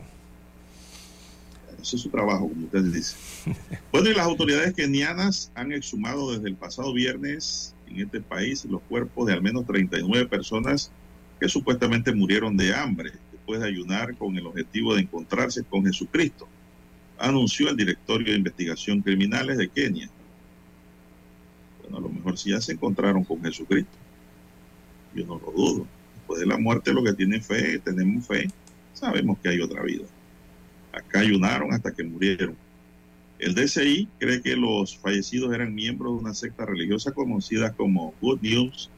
[SPEAKER 2] Ese es su trabajo, como usted dice. <laughs> Bueno, y las autoridades kenianas han exhumado desde el pasado viernes en este país los cuerpos de al menos 39 personas que supuestamente murieron de hambre después de ayunar con el objetivo de encontrarse con Jesucristo, anunció el directorio de investigación criminales de Kenia. Bueno, a lo mejor si ya se encontraron con Jesucristo. Yo no lo dudo. Después de la muerte lo que tienen fe, tenemos fe, sabemos que hay otra vida. Acá ayunaron hasta que murieron. El DCI cree que los fallecidos eran miembros de una secta religiosa conocida como Good News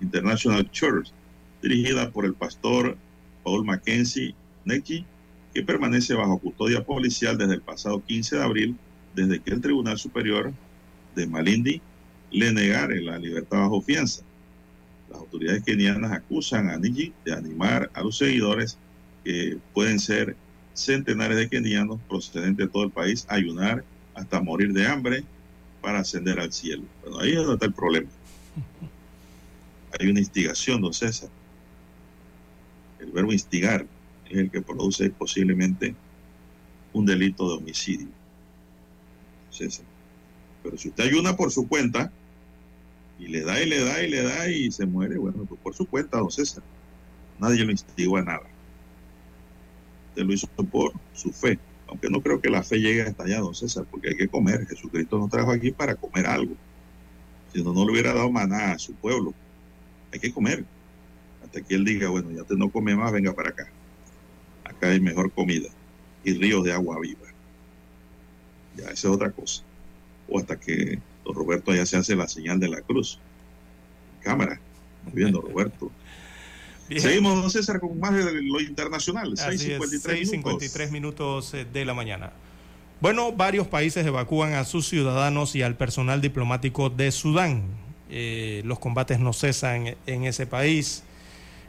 [SPEAKER 2] International Church, dirigida por el pastor Paul Mackenzie Necky, que permanece bajo custodia policial desde el pasado 15 de abril, desde que el Tribunal Superior de Malindi le negara la libertad bajo fianza. Las autoridades kenianas acusan a Niji de animar a los seguidores, que pueden ser centenares de kenianos procedentes de todo el país, ayunar hasta morir de hambre para ascender al cielo. Bueno, ahí es donde está el problema. Hay una instigación, don César. El verbo instigar es el que produce posiblemente un delito de homicidio. César. Pero si usted ayuna por su cuenta y le da y le da y le da y se muere, bueno, pues por su cuenta, don César. Nadie lo instigó a nada. Lo hizo por su fe. Aunque no creo que la fe llegue hasta allá, don César, porque hay que comer. Jesucristo nos trajo aquí para comer algo. Si no, no le hubiera dado maná a su pueblo. Hay que comer. Hasta que Él diga, bueno, ya te no come más, venga para acá. Acá hay mejor comida y ríos de agua viva. Ya, esa es otra cosa. O hasta que don Roberto ya se hace la señal de la cruz. Cámara. Muy bien, don Roberto.
[SPEAKER 3] Bien.
[SPEAKER 2] Seguimos, don César, con más de lo internacional.
[SPEAKER 3] Así es,
[SPEAKER 2] 6.53 minutos.
[SPEAKER 3] 6:53 minutos eh, de la mañana. Bueno, varios países evacúan a sus ciudadanos y al personal diplomático de Sudán. Eh, los combates no cesan en ese país.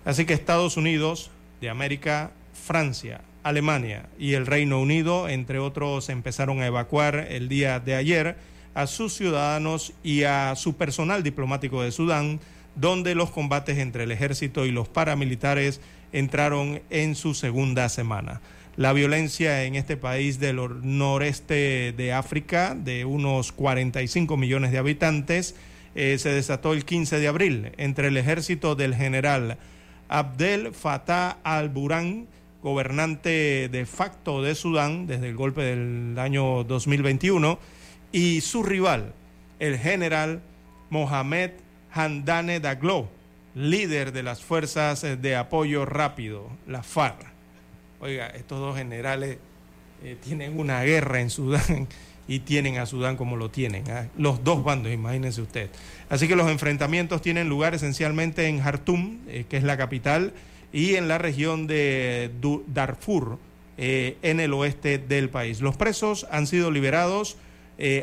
[SPEAKER 3] Así que Estados Unidos de América, Francia, Alemania y el Reino Unido, entre otros, empezaron a evacuar el día de ayer a sus ciudadanos y a su personal diplomático de Sudán, donde los combates entre el ejército y los paramilitares entraron en su segunda semana. La violencia en este país del or- noreste de África, de unos 45 millones de habitantes, eh, se desató el 15 de abril entre el ejército del general Abdel Fattah al-Burhan, gobernante de facto de Sudán desde el golpe del año 2021, y su rival, el general Mohamed Handane Daglo, líder de las fuerzas eh, de apoyo rápido, la FARC. Oiga, estos dos generales eh, tienen una guerra en Sudán <laughs> y tienen a Sudán como lo tienen. ¿ah? Los dos bandos, imagínense usted. Así que los enfrentamientos tienen lugar esencialmente en Jartum, eh, que es la capital, y en la región de Darfur, en el oeste del país. Los presos han sido liberados,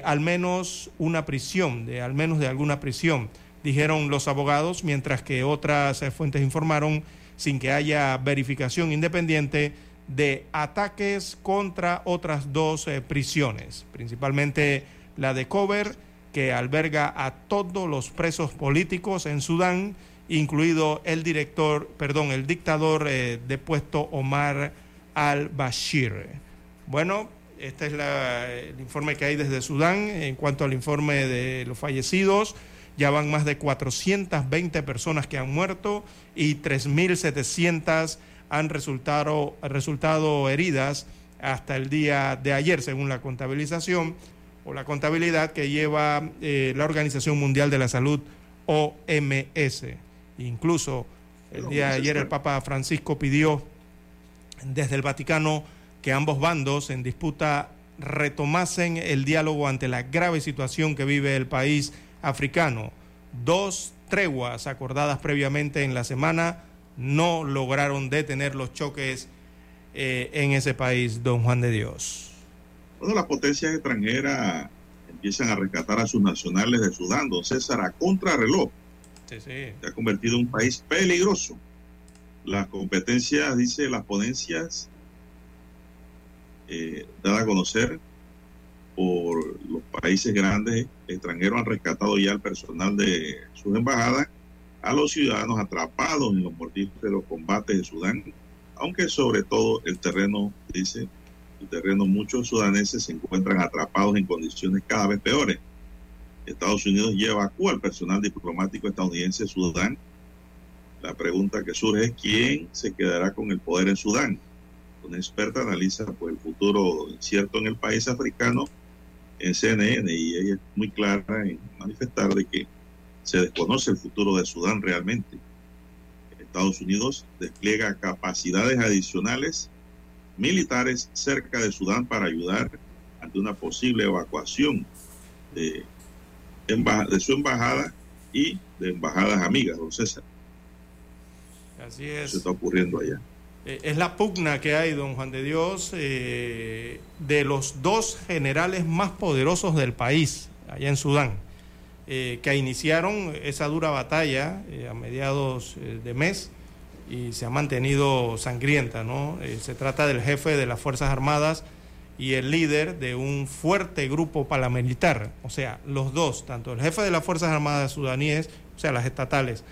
[SPEAKER 3] al menos una prisión, de al menos de alguna prisión, dijeron los abogados, mientras que otras eh, fuentes informaron, sin que haya verificación independiente, de ataques contra otras dos eh, prisiones, principalmente la de Cover, que alberga a todos los presos políticos en Sudán, incluido el director, perdón, el dictador eh, depuesto Omar al-Bashir. Bueno, este es la- el informe que hay desde Sudán. En cuanto al informe de los fallecidos, ya van más de 420 personas que han muerto y 3.700 han resultado, resultado heridas hasta el día de ayer, según la contabilización o la contabilidad que lleva eh, la Organización Mundial de la Salud, OMS. Incluso el día de ayer el Papa Francisco pidió desde el Vaticano que ambos bandos en disputa retomasen el diálogo ante la grave situación que vive el país africano. Dos treguas acordadas previamente en la semana no lograron detener los choques eh, en ese país, don Juan de Dios.
[SPEAKER 2] Bueno, las potencias extranjeras empiezan a rescatar a sus nacionales de Sudán, don César, a contrarreloj.
[SPEAKER 3] Sí, sí.
[SPEAKER 2] Se ha convertido en un país peligroso. Las competencias, dice, las ponencias eh, dadas a conocer por los países grandes extranjeros han rescatado ya al personal de sus embajadas a los ciudadanos atrapados en los mortíferos combates de Sudán, aunque sobre todo el terreno, dice, el terreno muchos sudaneses se encuentran atrapados en condiciones cada vez peores. Estados Unidos ya evacúa al personal diplomático estadounidense de Sudán. La pregunta que surge es quién se quedará con el poder en Sudán. Una experta analiza pues, el futuro incierto en el país africano en CNN y ella es muy clara en manifestar de que se desconoce el futuro de Sudán realmente. Estados Unidos despliega capacidades adicionales militares cerca de Sudán para ayudar ante una posible evacuación de, de su embajada y de embajadas amigas, don César.
[SPEAKER 3] Así es.
[SPEAKER 2] está ocurriendo allá.
[SPEAKER 3] Eh, es la pugna que hay, don Juan de Dios, eh, de los dos generales más poderosos del país, allá en Sudán. eh, que iniciaron esa dura batalla a mediados de mes y se ha mantenido sangrienta. ¿no? se trata del jefe de las Fuerzas Armadas y el líder de un fuerte grupo paramilitar, o sea, los dos, tanto el jefe de las Fuerzas Armadas sudaníes, o sea, las estatales,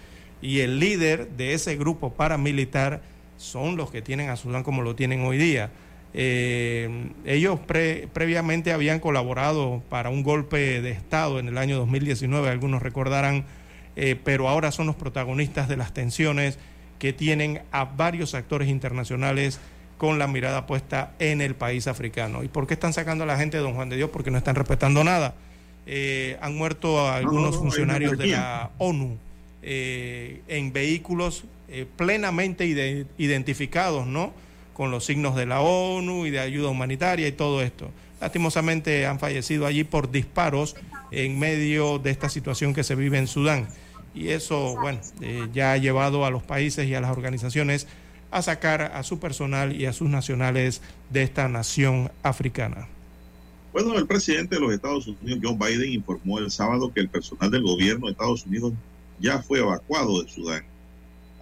[SPEAKER 3] y el líder de ese grupo paramilitar son los que tienen a Sudán como lo tienen hoy día. Eh, ellos previamente habían colaborado para un golpe de Estado en el año 2019, algunos recordarán, eh, pero ahora son los protagonistas de las tensiones que tienen a varios actores internacionales con la mirada puesta en el país africano. ¿Y por qué están sacando a la gente de Don Juan de Dios? Porque no están respetando nada. Eh, han muerto algunos funcionarios de la ONU en vehículos plenamente identificados, ¿no? con los signos de la ONU y de ayuda humanitaria y todo esto. Lastimosamente han fallecido allí por disparos en medio de esta situación que se vive en Sudán. Y eso, bueno, eh, ya ha llevado a los países y a las organizaciones a sacar a su personal y a sus nacionales de esta nación africana.
[SPEAKER 2] Bueno, el presidente de los Estados Unidos, John Biden, informó el sábado que el personal del gobierno de Estados Unidos ya fue evacuado de Sudán.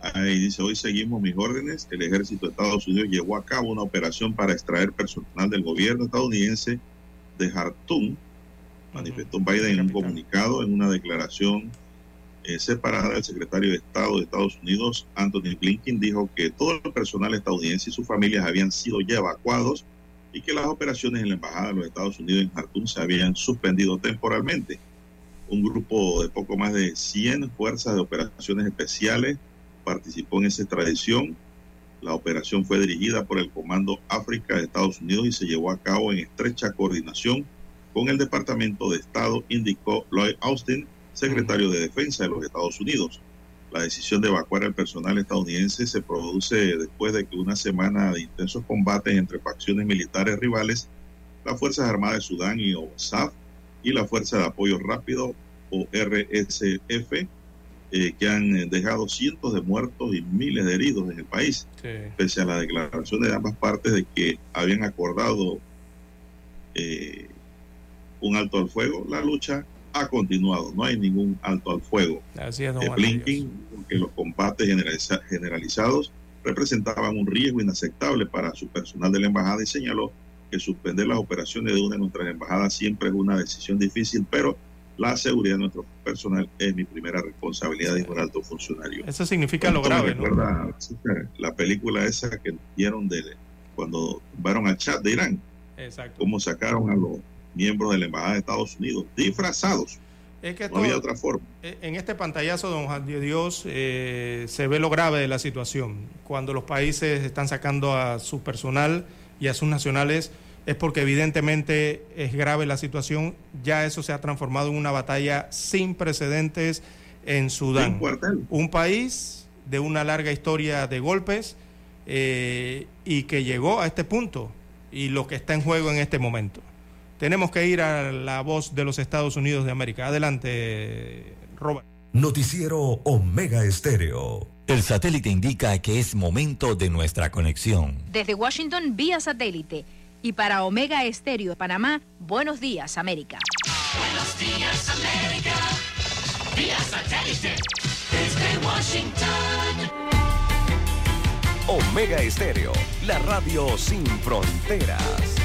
[SPEAKER 2] Ahí dice, hoy seguimos mis órdenes. El ejército de Estados Unidos llevó a cabo una operación para extraer personal del gobierno estadounidense de Jartum, manifestó Biden en un comunicado, en una declaración eh, separada. El secretario de Estado de Estados Unidos, Anthony Blinken, dijo que todo el personal estadounidense y sus familias habían sido ya evacuados y que las operaciones en la Embajada de los Estados Unidos en Jartum se habían suspendido temporalmente. Un grupo de poco más de 100 fuerzas de operaciones especiales participó en esa extradición. La operación fue dirigida por el Comando África de Estados Unidos y se llevó a cabo en estrecha coordinación con el Departamento de Estado, indicó Lloyd Austin, secretario de Defensa de los Estados Unidos. La decisión de evacuar al personal estadounidense se produce después de que una semana de intensos combates entre facciones militares rivales, las Fuerzas Armadas de Sudán y OSAF y la Fuerza de Apoyo Rápido o RSF eh, que han eh, dejado cientos de muertos y miles de heridos en el país, pese a la declaración de ambas partes de que habían acordado eh, un alto al fuego, la lucha ha continuado, no hay ningún alto al fuego.
[SPEAKER 3] Así es,
[SPEAKER 2] Blinken, que los combates generalizados representaban un riesgo inaceptable para su personal de la embajada y señaló que suspender las operaciones de una de nuestras embajadas siempre es una decisión difícil, pero la seguridad de nuestro personal es mi primera responsabilidad de un alto funcionario.
[SPEAKER 3] Eso significa lo grave,
[SPEAKER 2] ¿no? La película esa que dieron de cuando tumbaron al chat de Irán.
[SPEAKER 3] Exacto.
[SPEAKER 2] Cómo sacaron a los miembros de la Embajada de Estados Unidos disfrazados.
[SPEAKER 3] Es que
[SPEAKER 2] no había otra forma.
[SPEAKER 3] E, en este pantallazo, don Juan de Dios, eh, se ve lo grave de la situación. Cuando los países están sacando a su personal y a sus nacionales es porque evidentemente es grave la situación. Ya eso se ha transformado en una batalla sin precedentes en Sudán. Un país de una larga historia de golpes eh, y que llegó a este punto y lo que está en juego en este momento. Tenemos que ir a la voz de los Estados Unidos de América. Adelante, Robert.
[SPEAKER 9] Noticiero Omega Estéreo.
[SPEAKER 1] El satélite indica que es momento de nuestra conexión.
[SPEAKER 15] Desde Washington, vía satélite y para Omega Estéreo de Panamá, buenos días, América.
[SPEAKER 16] Buenos días, América. Vía satélite. Desde Washington.
[SPEAKER 9] Omega Estéreo, la radio sin fronteras.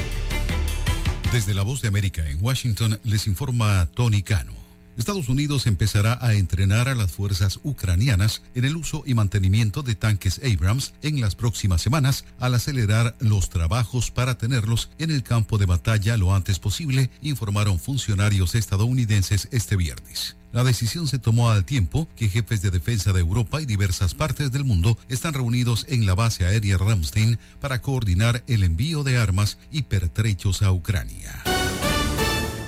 [SPEAKER 12] Desde la voz de América en Washington les informa Tony Cano. Estados Unidos empezará a entrenar a las fuerzas ucranianas en el uso y mantenimiento de tanques Abrams en las próximas semanas al acelerar los trabajos para tenerlos en el campo de batalla lo antes posible, informaron funcionarios estadounidenses este viernes. La decisión se tomó al tiempo que jefes de defensa de Europa y diversas partes del mundo están reunidos en la base aérea Ramstein para coordinar el envío de armas y pertrechos a Ucrania.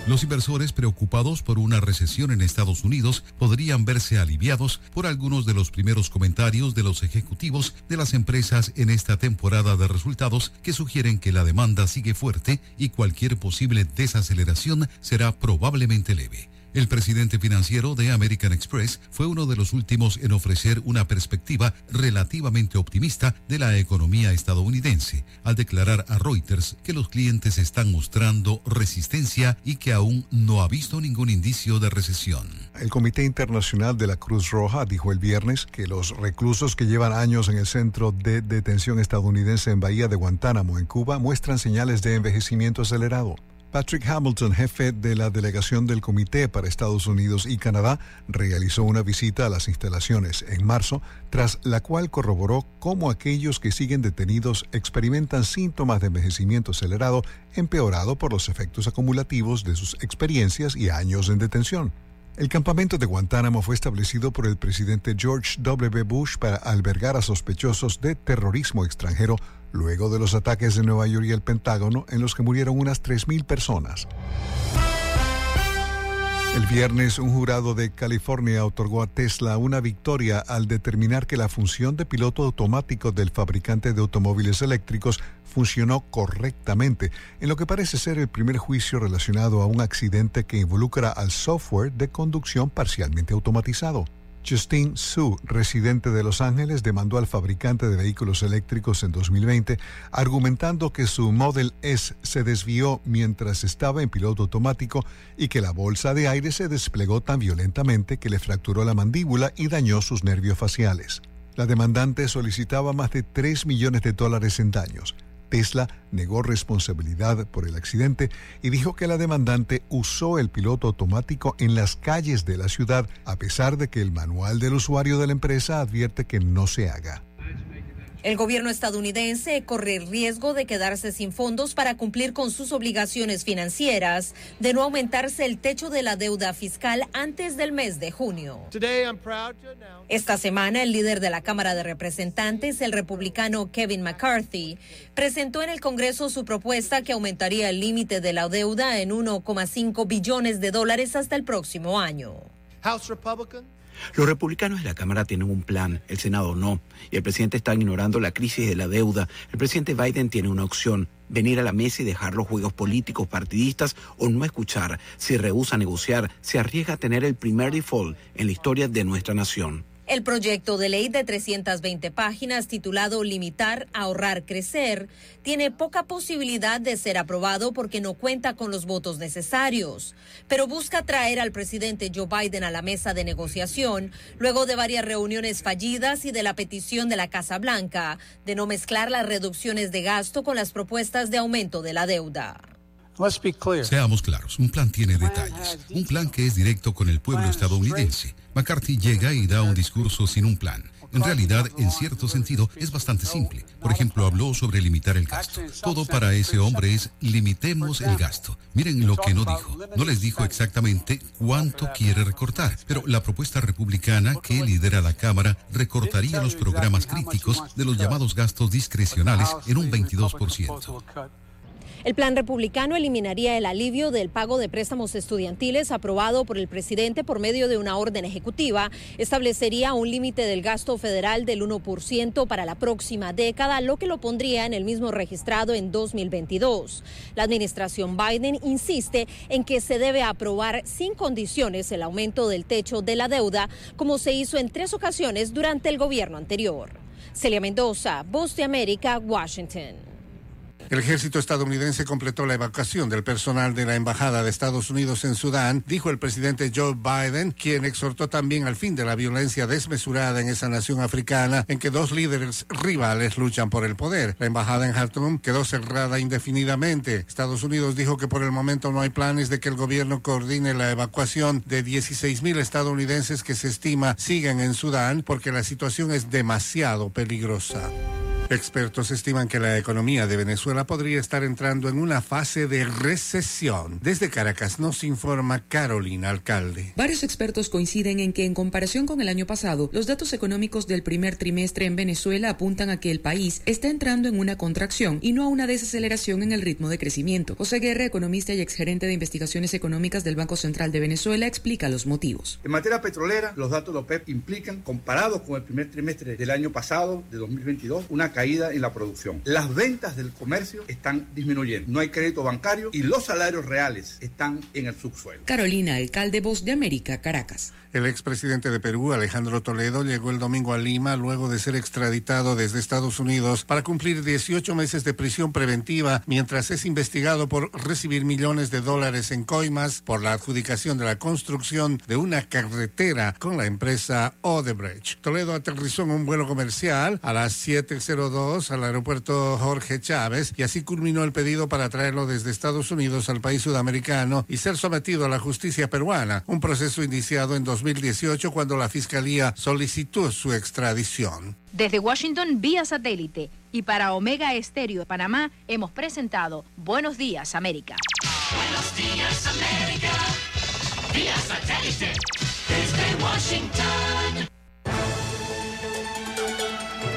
[SPEAKER 12] Los inversores preocupados por una recesión en Estados Unidos podrían verse aliviados por algunos de los primeros comentarios de los ejecutivos de las empresas en esta temporada de resultados que sugieren que la demanda sigue fuerte y cualquier posible desaceleración será probablemente leve. El presidente financiero de American Express fue uno de los últimos en ofrecer una perspectiva relativamente optimista de la economía estadounidense, al declarar a Reuters que los clientes están mostrando resistencia y que aún no ha visto ningún indicio de recesión.
[SPEAKER 17] El Comité Internacional de la Cruz Roja dijo el viernes que los reclusos que llevan años en el centro de detención estadounidense en Bahía de Guantánamo, en Cuba, muestran señales de envejecimiento acelerado. Patrick Hamilton, jefe de la delegación del Comité para Estados Unidos y Canadá, realizó una visita a las instalaciones en marzo, tras la cual corroboró cómo aquellos que siguen detenidos experimentan síntomas de envejecimiento acelerado empeorado por los efectos acumulativos de sus experiencias y años en detención. El campamento de Guantánamo fue establecido por el presidente George W. Bush para albergar a sospechosos de terrorismo extranjero luego de los ataques de Nueva York y el Pentágono en los que murieron unas 3.000 personas. El viernes, un jurado de California otorgó a Tesla una victoria al determinar que la función de piloto automático del fabricante de automóviles eléctricos funcionó correctamente, en lo que parece ser el primer juicio relacionado a un accidente que involucra al software de conducción parcialmente automatizado. Justine Su, residente de Los Ángeles, demandó al fabricante de vehículos eléctricos en 2020, argumentando que su Model S se desvió mientras estaba en piloto automático y que la bolsa de aire se desplegó tan violentamente que le fracturó la mandíbula y dañó sus nervios faciales. La demandante solicitaba más de 3 millones de dólares en daños. Tesla negó responsabilidad por el accidente y dijo que la demandante usó el piloto automático en las calles de la ciudad, a pesar de que el manual del usuario de la empresa advierte que no se haga.
[SPEAKER 18] El gobierno estadounidense corre el riesgo de quedarse sin fondos para cumplir con sus obligaciones financieras, de no aumentarse el techo de la deuda fiscal antes del mes de junio. Esta semana, el líder de la Cámara de Representantes, el republicano Kevin McCarthy, presentó en el Congreso su propuesta que aumentaría el límite de la deuda en 1,5 billones de dólares hasta el próximo año.
[SPEAKER 19] House Republican los republicanos de la Cámara tienen un plan, el Senado no, y el presidente está ignorando la crisis de la deuda. El presidente Biden tiene una opción, venir a la mesa y dejar los juegos políticos partidistas o no escuchar. Si rehúsa negociar, se arriesga a tener el primer default en la historia de nuestra nación.
[SPEAKER 18] El proyecto de ley de 320 páginas titulado Limitar, Ahorrar, Crecer tiene poca posibilidad de ser aprobado porque no cuenta con los votos necesarios, pero busca traer al presidente Joe Biden a la mesa de negociación luego de varias reuniones fallidas y de la petición de la Casa Blanca de no mezclar las reducciones de gasto con las propuestas de aumento de la deuda.
[SPEAKER 12] Seamos claros, un plan tiene detalles, un plan que es directo con el pueblo estadounidense. McCarthy llega y da un discurso sin un plan. En realidad, en cierto sentido, es bastante simple. Por ejemplo, habló sobre limitar el gasto. Todo para ese hombre es limitemos el gasto. Miren lo que no dijo. No les dijo exactamente cuánto quiere recortar, pero la propuesta republicana que lidera la Cámara recortaría los programas críticos de los llamados gastos discrecionales en un 22%.
[SPEAKER 18] El plan republicano eliminaría el alivio del pago de préstamos estudiantiles aprobado por el presidente por medio de una orden ejecutiva. Establecería un límite del gasto federal del 1% para la próxima década, lo que lo pondría en el mismo registrado en 2022. La administración Biden insiste en que se debe aprobar sin condiciones el aumento del techo de la deuda, como se hizo en tres ocasiones durante el gobierno anterior. Celia Mendoza, Voz de América, Washington.
[SPEAKER 20] El ejército estadounidense completó la evacuación del personal de la Embajada de Estados Unidos en Sudán, dijo el presidente Joe Biden, quien exhortó también al fin de la violencia desmesurada en esa nación africana en que dos líderes rivales luchan por el poder. La embajada en Khartoum quedó cerrada indefinidamente. Estados Unidos dijo que por el momento no hay planes de que el gobierno coordine la evacuación de 16 mil estadounidenses que se estima siguen en Sudán porque la situación es demasiado peligrosa. Expertos estiman que la economía de Venezuela podría estar entrando en una fase de recesión. Desde Caracas nos informa Carolina Alcalde.
[SPEAKER 21] Varios expertos coinciden en que en comparación con el año pasado, los datos económicos del primer trimestre en Venezuela apuntan a que el país está entrando en una contracción y no a una desaceleración en el ritmo de crecimiento. José Guerra, economista y exgerente de investigaciones económicas del Banco Central de Venezuela, explica los motivos.
[SPEAKER 22] En materia petrolera, los datos de OPEP implican, comparados con el primer trimestre del año pasado, de 2022, una caída en la producción. Las ventas del comercio están disminuyendo. No hay crédito bancario y los salarios reales están en el subsuelo.
[SPEAKER 21] Carolina, alcalde Voz de América, Caracas.
[SPEAKER 20] El expresidente de Perú, Alejandro Toledo, llegó el domingo a Lima luego de ser extraditado desde Estados Unidos para cumplir 18 meses de prisión preventiva mientras es investigado por recibir millones de dólares en coimas por la adjudicación de la construcción de una carretera con la empresa Odebrecht. Toledo aterrizó en un vuelo comercial a las 7.02 al aeropuerto Jorge Chávez y así culminó el pedido para traerlo desde Estados Unidos al país sudamericano y ser sometido a la justicia peruana, un proceso iniciado en 2018 cuando la Fiscalía solicitó su extradición.
[SPEAKER 23] Desde Washington vía satélite y para Omega Estéreo de Panamá hemos presentado Buenos Días América.
[SPEAKER 24] Buenos Días América, vía satélite desde Washington.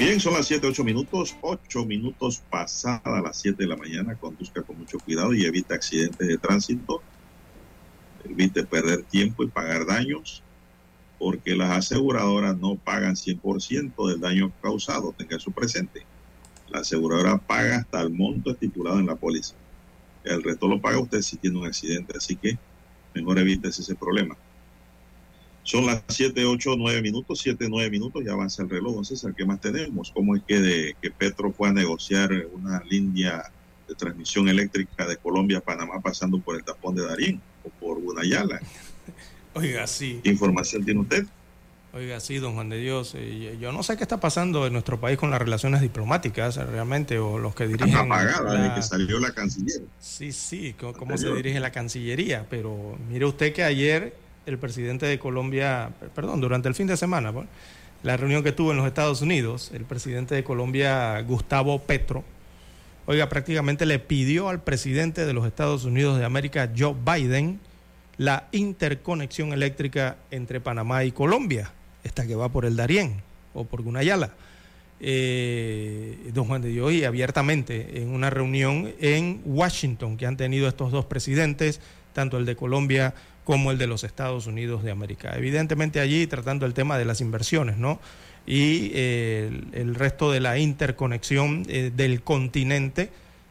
[SPEAKER 2] Bien, son las 7, 8 minutos, 8 minutos pasada las 7 de la mañana. Conduzca con mucho cuidado y evita accidentes de tránsito. Evite perder tiempo y pagar daños, porque las aseguradoras no pagan 100% del daño causado. Tenga eso presente. La aseguradora paga hasta el monto estipulado en la póliza. El resto lo paga usted si tiene un accidente, así que mejor evite ese problema. Son las 7, 8, 9 minutos, 7, 9 minutos, ya avanza el reloj. Entonces, ¿qué más tenemos? ¿Cómo es que, de, que Petro fue a negociar una línea de transmisión eléctrica de Colombia a Panamá pasando por el tapón de Darín o por Gunayala? <laughs>
[SPEAKER 3] Oiga, sí.
[SPEAKER 2] ¿Qué información tiene usted?
[SPEAKER 3] Oiga, sí, don Juan de Dios. Eh, yo no sé qué está pasando en nuestro país con las relaciones diplomáticas realmente, o los que dirigen.
[SPEAKER 2] Apagada la... desde que salió la Canciller.
[SPEAKER 3] Sí, sí, cómo, cómo se dirige la Cancillería. Pero mire usted que ayer el presidente de Colombia, perdón, durante el fin de semana, la reunión que tuvo en los Estados Unidos, el presidente de Colombia, Gustavo Petro, oiga, prácticamente le pidió al presidente de los Estados Unidos de América, Joe Biden, la interconexión eléctrica entre Panamá y Colombia, esta que va por el Darién o por Gunayala. Eh, don Juan de Dios, y abiertamente en una reunión en Washington que han tenido estos dos presidentes, tanto el de Colombia como el de los Estados Unidos de América. Evidentemente allí tratando el tema de las inversiones, ¿no? Y eh, el, resto de la interconexión eh, del continente,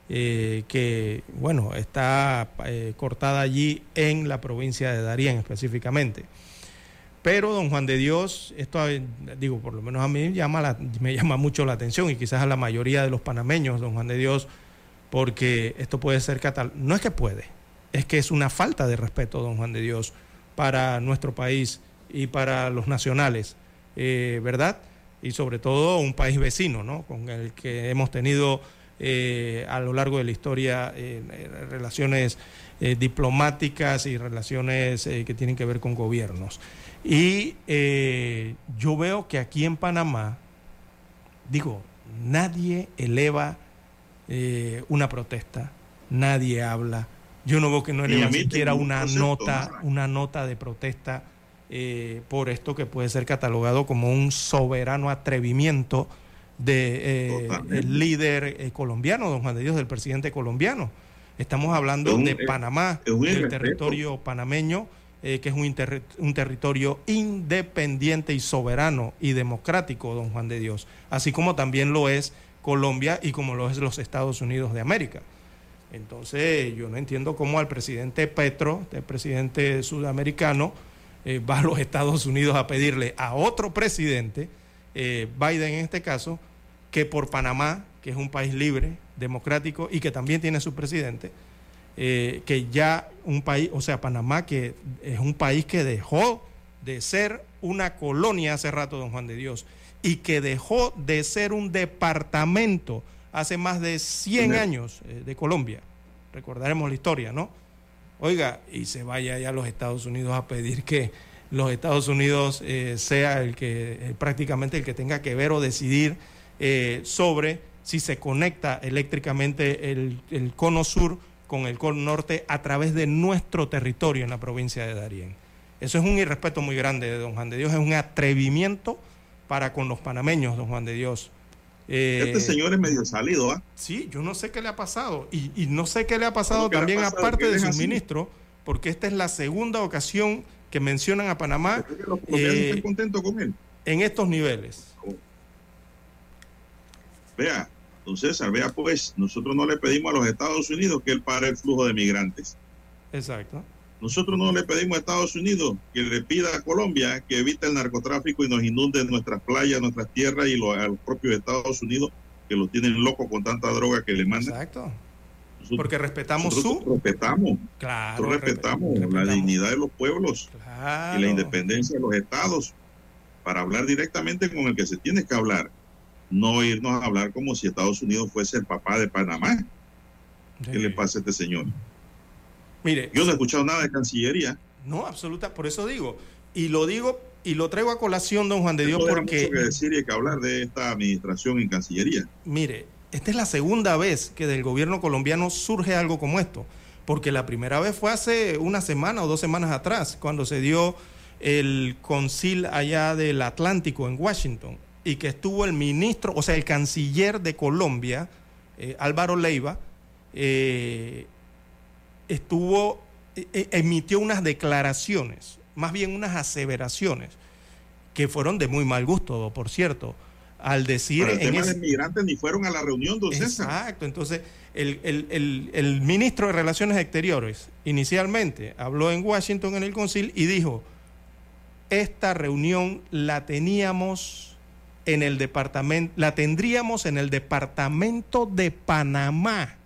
[SPEAKER 3] eh, que, bueno, está cortada allí en la provincia de Darién específicamente. Pero, don Juan de Dios, esto, digo, por lo menos a mí llama me llama mucho la atención y quizás a la mayoría de los panameños, don Juan de Dios, porque esto puede ser catal... No es que puede, es que es una falta de respeto, don Juan de Dios, para nuestro país y para los nacionales, eh, ¿verdad? Y sobre todo un país vecino, ¿no? Con el que hemos tenido eh, a lo largo de la historia eh, relaciones diplomáticas y relaciones que tienen que ver con gobiernos. Y yo veo que aquí en Panamá, digo, nadie eleva una protesta, nadie habla yo no veo que no ni siquiera una nota, una nota de protesta eh, por esto que puede ser catalogado como un soberano atrevimiento de eh, líder eh, colombiano, don Juan de Dios, del presidente colombiano. Estamos hablando de Panamá, del territorio panameño, que es un, un, territorio independiente y soberano y democrático, don Juan de Dios, así como también lo es Colombia y como lo es los Estados Unidos de América. Entonces, yo no entiendo cómo al presidente Petro, el presidente sudamericano, eh, va a los Estados Unidos a pedirle a otro presidente, eh, Biden en este caso, que por Panamá, que es un país libre, democrático y que también tiene su presidente, eh, que ya un país, o sea, Panamá, que es un país que dejó de ser una colonia hace rato, don Juan de Dios, y que dejó de ser un departamento hace más de 100 años eh, de Colombia. Recordaremos la historia, ¿no? Oiga, y se vaya allá a los Estados Unidos a pedir que los Estados Unidos eh, sea el que eh, prácticamente el que tenga que ver o decidir eh, sobre si se conecta eléctricamente el, el, cono sur con el cono norte a través de nuestro territorio en la provincia de Darién. Eso es un irrespeto muy grande de don Juan de Dios, es un atrevimiento para con los panameños, don Juan de Dios.
[SPEAKER 2] Este señor es medio salido, ¿ah?
[SPEAKER 3] Sí, yo no sé qué le ha pasado. Y, y no sé qué le ha pasado también, aparte de su ministro, porque esta es la segunda ocasión que mencionan a Panamá.
[SPEAKER 2] Eh, contento con él.
[SPEAKER 3] En estos niveles.
[SPEAKER 2] Vea, don César, vea pues, nosotros no le pedimos a los Estados Unidos que él pare el flujo de migrantes.
[SPEAKER 3] Exacto.
[SPEAKER 2] Nosotros no le pedimos a Estados Unidos que le pida a Colombia que evite el narcotráfico y nos inunde nuestras playas, nuestras tierras y lo, a los propios Estados Unidos que lo tienen loco con tanta droga que le mandan.
[SPEAKER 3] Exacto. Porque respetamos su.
[SPEAKER 2] Respetamos.
[SPEAKER 3] Claro.
[SPEAKER 2] Nosotros respetamos, respetamos, la dignidad de los pueblos
[SPEAKER 3] claro.
[SPEAKER 2] y la independencia de los estados para hablar directamente con el que se tiene que hablar. No irnos a hablar como si Estados Unidos fuese el papá de Panamá. Sí. ¿Qué le pasa a este señor?
[SPEAKER 3] Mire.
[SPEAKER 2] Yo no he escuchado nada de Cancillería.
[SPEAKER 3] No, absoluta. Por eso digo. Y lo digo y lo traigo a colación, don Juan de Dios, porque.
[SPEAKER 2] Mucho que decir y que hablar de esta administración en Cancillería.
[SPEAKER 3] Mire, esta es la segunda vez que del gobierno colombiano surge algo como esto, porque la primera vez fue hace una semana o dos semanas atrás, cuando se dio el concil allá del Atlántico en Washington y que estuvo el ministro, o sea, el canciller de Colombia, eh, Álvaro Leiva, eh, estuvo, eh, emitió unas declaraciones, más bien unas aseveraciones, que fueron de muy mal gusto, por cierto al decir...
[SPEAKER 2] Pero el tema ese... de migrantes ni fueron a la reunión, don
[SPEAKER 3] Exacto, entonces el, el, el, el, ministro de Relaciones Exteriores inicialmente habló en Washington en el concil y dijo, esta reunión la teníamos en el departamento, la tendríamos en el departamento de Panamá.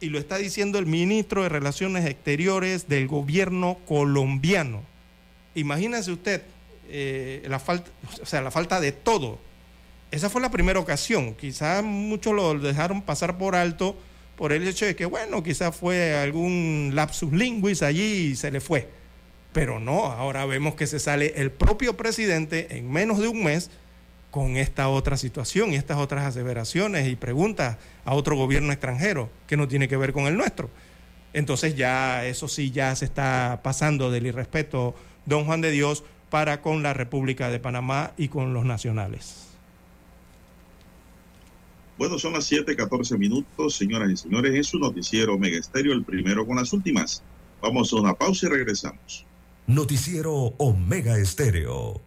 [SPEAKER 3] Y lo está diciendo el ministro de Relaciones Exteriores del gobierno colombiano. Imagínese usted eh, la falta, o sea, la falta de todo esa fue la primera ocasión. Quizás muchos lo dejaron pasar por alto por el hecho de que, bueno, quizás fue algún lapsus linguis allí y se le fue. Pero no, ahora vemos que se sale el propio presidente en menos de un mes con esta otra situación y estas otras aseveraciones y preguntas a otro gobierno extranjero que no tiene que ver con el nuestro. Entonces ya eso sí ya se está pasando del irrespeto, don Juan de Dios, para con la República de Panamá y con los nacionales.
[SPEAKER 2] Bueno, son las 7:14 minutos, señoras y señores, en su noticiero Mega Estéreo, el primero con las últimas. Vamos a una pausa y regresamos.
[SPEAKER 9] Noticiero Omega Estéreo.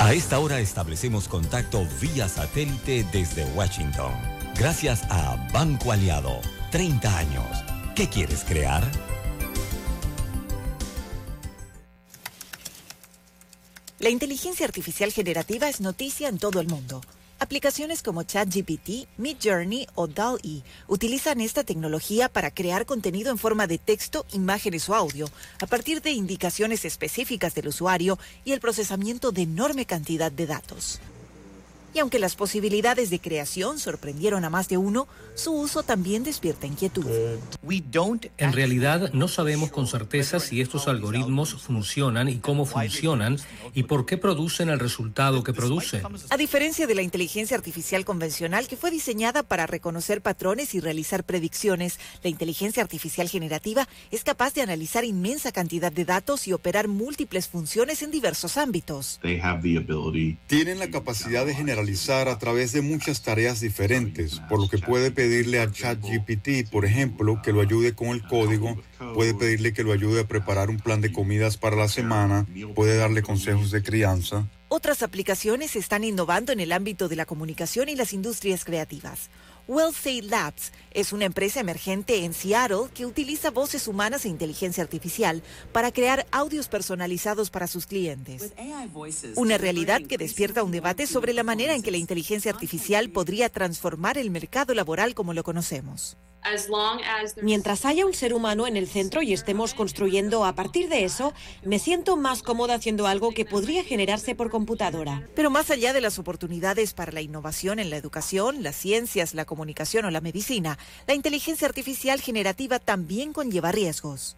[SPEAKER 1] A esta hora establecemos contacto vía satélite desde Washington. Gracias a Banco Aliado. 30 años. ¿Qué quieres crear?
[SPEAKER 25] La inteligencia artificial generativa es noticia en todo el mundo. Aplicaciones como ChatGPT, Midjourney o DALL-E utilizan esta tecnología para crear contenido en forma de texto, imágenes o audio a partir de indicaciones específicas del usuario y el procesamiento de enorme cantidad de datos. Y aunque las posibilidades de creación sorprendieron a más de uno, su uso también despierta inquietud.
[SPEAKER 26] En realidad no sabemos con certeza si estos algoritmos funcionan y cómo funcionan y por qué producen el resultado que producen.
[SPEAKER 25] A diferencia de la inteligencia artificial convencional que fue diseñada para reconocer patrones y realizar predicciones, la inteligencia artificial generativa es capaz de analizar inmensa cantidad de datos y operar múltiples funciones en diversos ámbitos.
[SPEAKER 27] Tienen la capacidad de generar a través de muchas tareas diferentes, por lo que puede pedirle a ChatGPT, por ejemplo, que lo ayude con el código, puede pedirle que lo ayude a preparar un plan de comidas para la semana, puede darle consejos de crianza.
[SPEAKER 25] Otras aplicaciones están innovando en el ámbito de la comunicación y las industrias creativas. WellSay Labs es una empresa emergente en Seattle que utiliza voces humanas e inteligencia artificial para crear audios personalizados para sus clientes. Una realidad que despierta un debate sobre la manera en que la inteligencia artificial podría transformar el mercado laboral como lo conocemos.
[SPEAKER 28] Mientras haya un ser humano en el centro y estemos construyendo a partir de eso, me siento más cómoda haciendo algo que podría generarse por computadora.
[SPEAKER 25] Pero más allá de las oportunidades para la innovación en la educación, las ciencias, la comunicación o la medicina, la inteligencia artificial generativa también conlleva riesgos.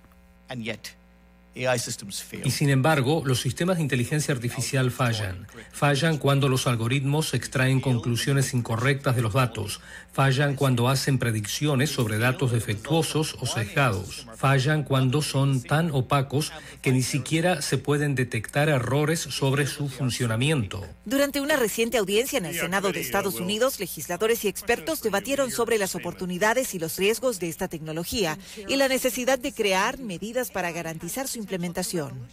[SPEAKER 26] Y sin embargo, los sistemas de inteligencia artificial fallan. Fallan cuando los algoritmos extraen conclusiones incorrectas de los datos. Fallan cuando hacen predicciones sobre datos defectuosos o sesgados. Fallan cuando son tan opacos que ni siquiera se pueden detectar errores sobre su funcionamiento.
[SPEAKER 25] Durante una reciente audiencia en el Senado de Estados Unidos, legisladores y expertos debatieron sobre las oportunidades y los riesgos de esta tecnología y la necesidad de crear medidas para garantizar su implementación.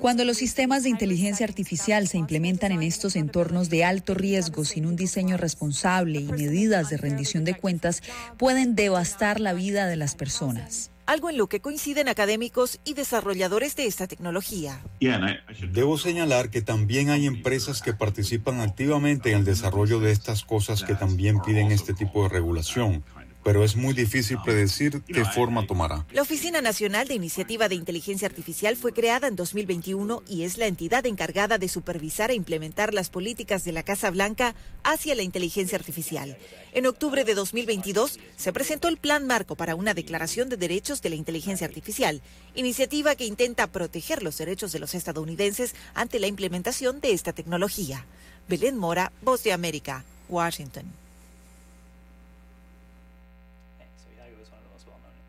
[SPEAKER 29] Cuando los sistemas de inteligencia artificial se implementan en estos entornos de alto riesgo sin un diseño responsable y medidas de rendición de cuentas, pueden devastar la vida de las personas.
[SPEAKER 25] Algo en lo que coinciden académicos y desarrolladores de esta tecnología.
[SPEAKER 27] Debo señalar que también hay empresas que participan activamente en el desarrollo de estas cosas que también piden este tipo de regulación, pero es muy difícil predecir qué forma tomará.
[SPEAKER 25] La Oficina Nacional de Iniciativa de Inteligencia Artificial fue creada en 2021 y es la entidad encargada de supervisar e implementar las políticas de la Casa Blanca hacia la inteligencia artificial. En octubre de 2022 se presentó el Plan Marco para una Declaración de Derechos de la Inteligencia Artificial, iniciativa que intenta proteger los derechos de los estadounidenses ante la implementación de esta tecnología. Belén Mora, Voz de América, Washington.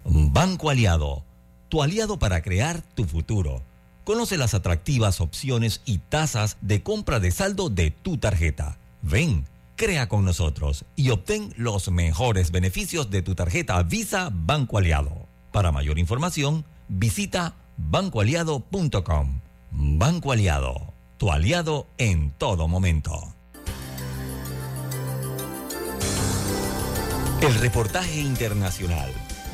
[SPEAKER 1] Banco Aliado, tu aliado para crear tu futuro. Conoce las atractivas opciones y tasas de compra de saldo de tu tarjeta. Ven, crea con nosotros y obtén los mejores beneficios de tu tarjeta Visa Banco Aliado. Para mayor información, visita bancoaliado.com. Banco Aliado, tu aliado en todo momento. El reportaje internacional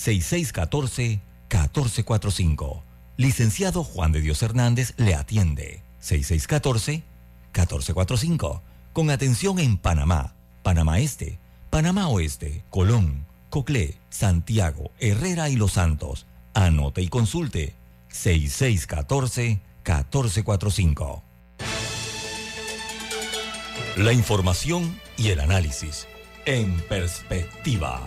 [SPEAKER 1] 6614-1445. Licenciado Juan de Dios Hernández le atiende. 6614-1445. Con atención en Panamá, Panamá Este, Panamá Oeste, Colón, Coclé, Santiago, Herrera y Los Santos. Anote y consulte. 6614-1445. La información y el análisis. En perspectiva.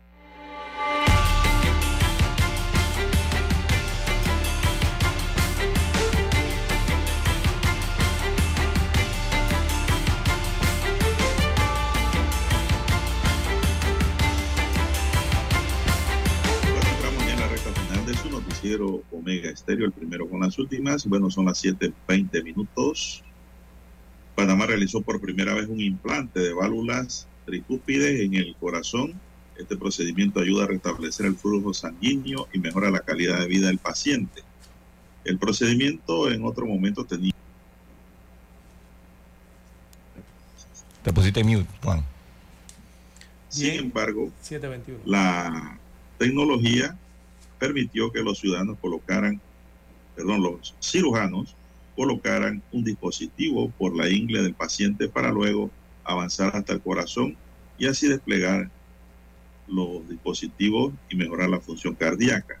[SPEAKER 2] Noticiero Omega Estéreo, el primero con las últimas. Bueno, son las 7:20 minutos. Panamá realizó por primera vez un implante de válvulas tricúpides en el corazón. Este procedimiento ayuda a restablecer el flujo sanguíneo y mejora la calidad de vida del paciente. El procedimiento en otro momento tenía
[SPEAKER 1] Te pusiste mute, Juan.
[SPEAKER 2] Sin embargo,
[SPEAKER 3] 721.
[SPEAKER 2] la tecnología permitió que los ciudadanos colocaran, perdón, los cirujanos colocaran un dispositivo por la ingle del paciente para luego avanzar hasta el corazón y así desplegar los dispositivos y mejorar la función cardíaca.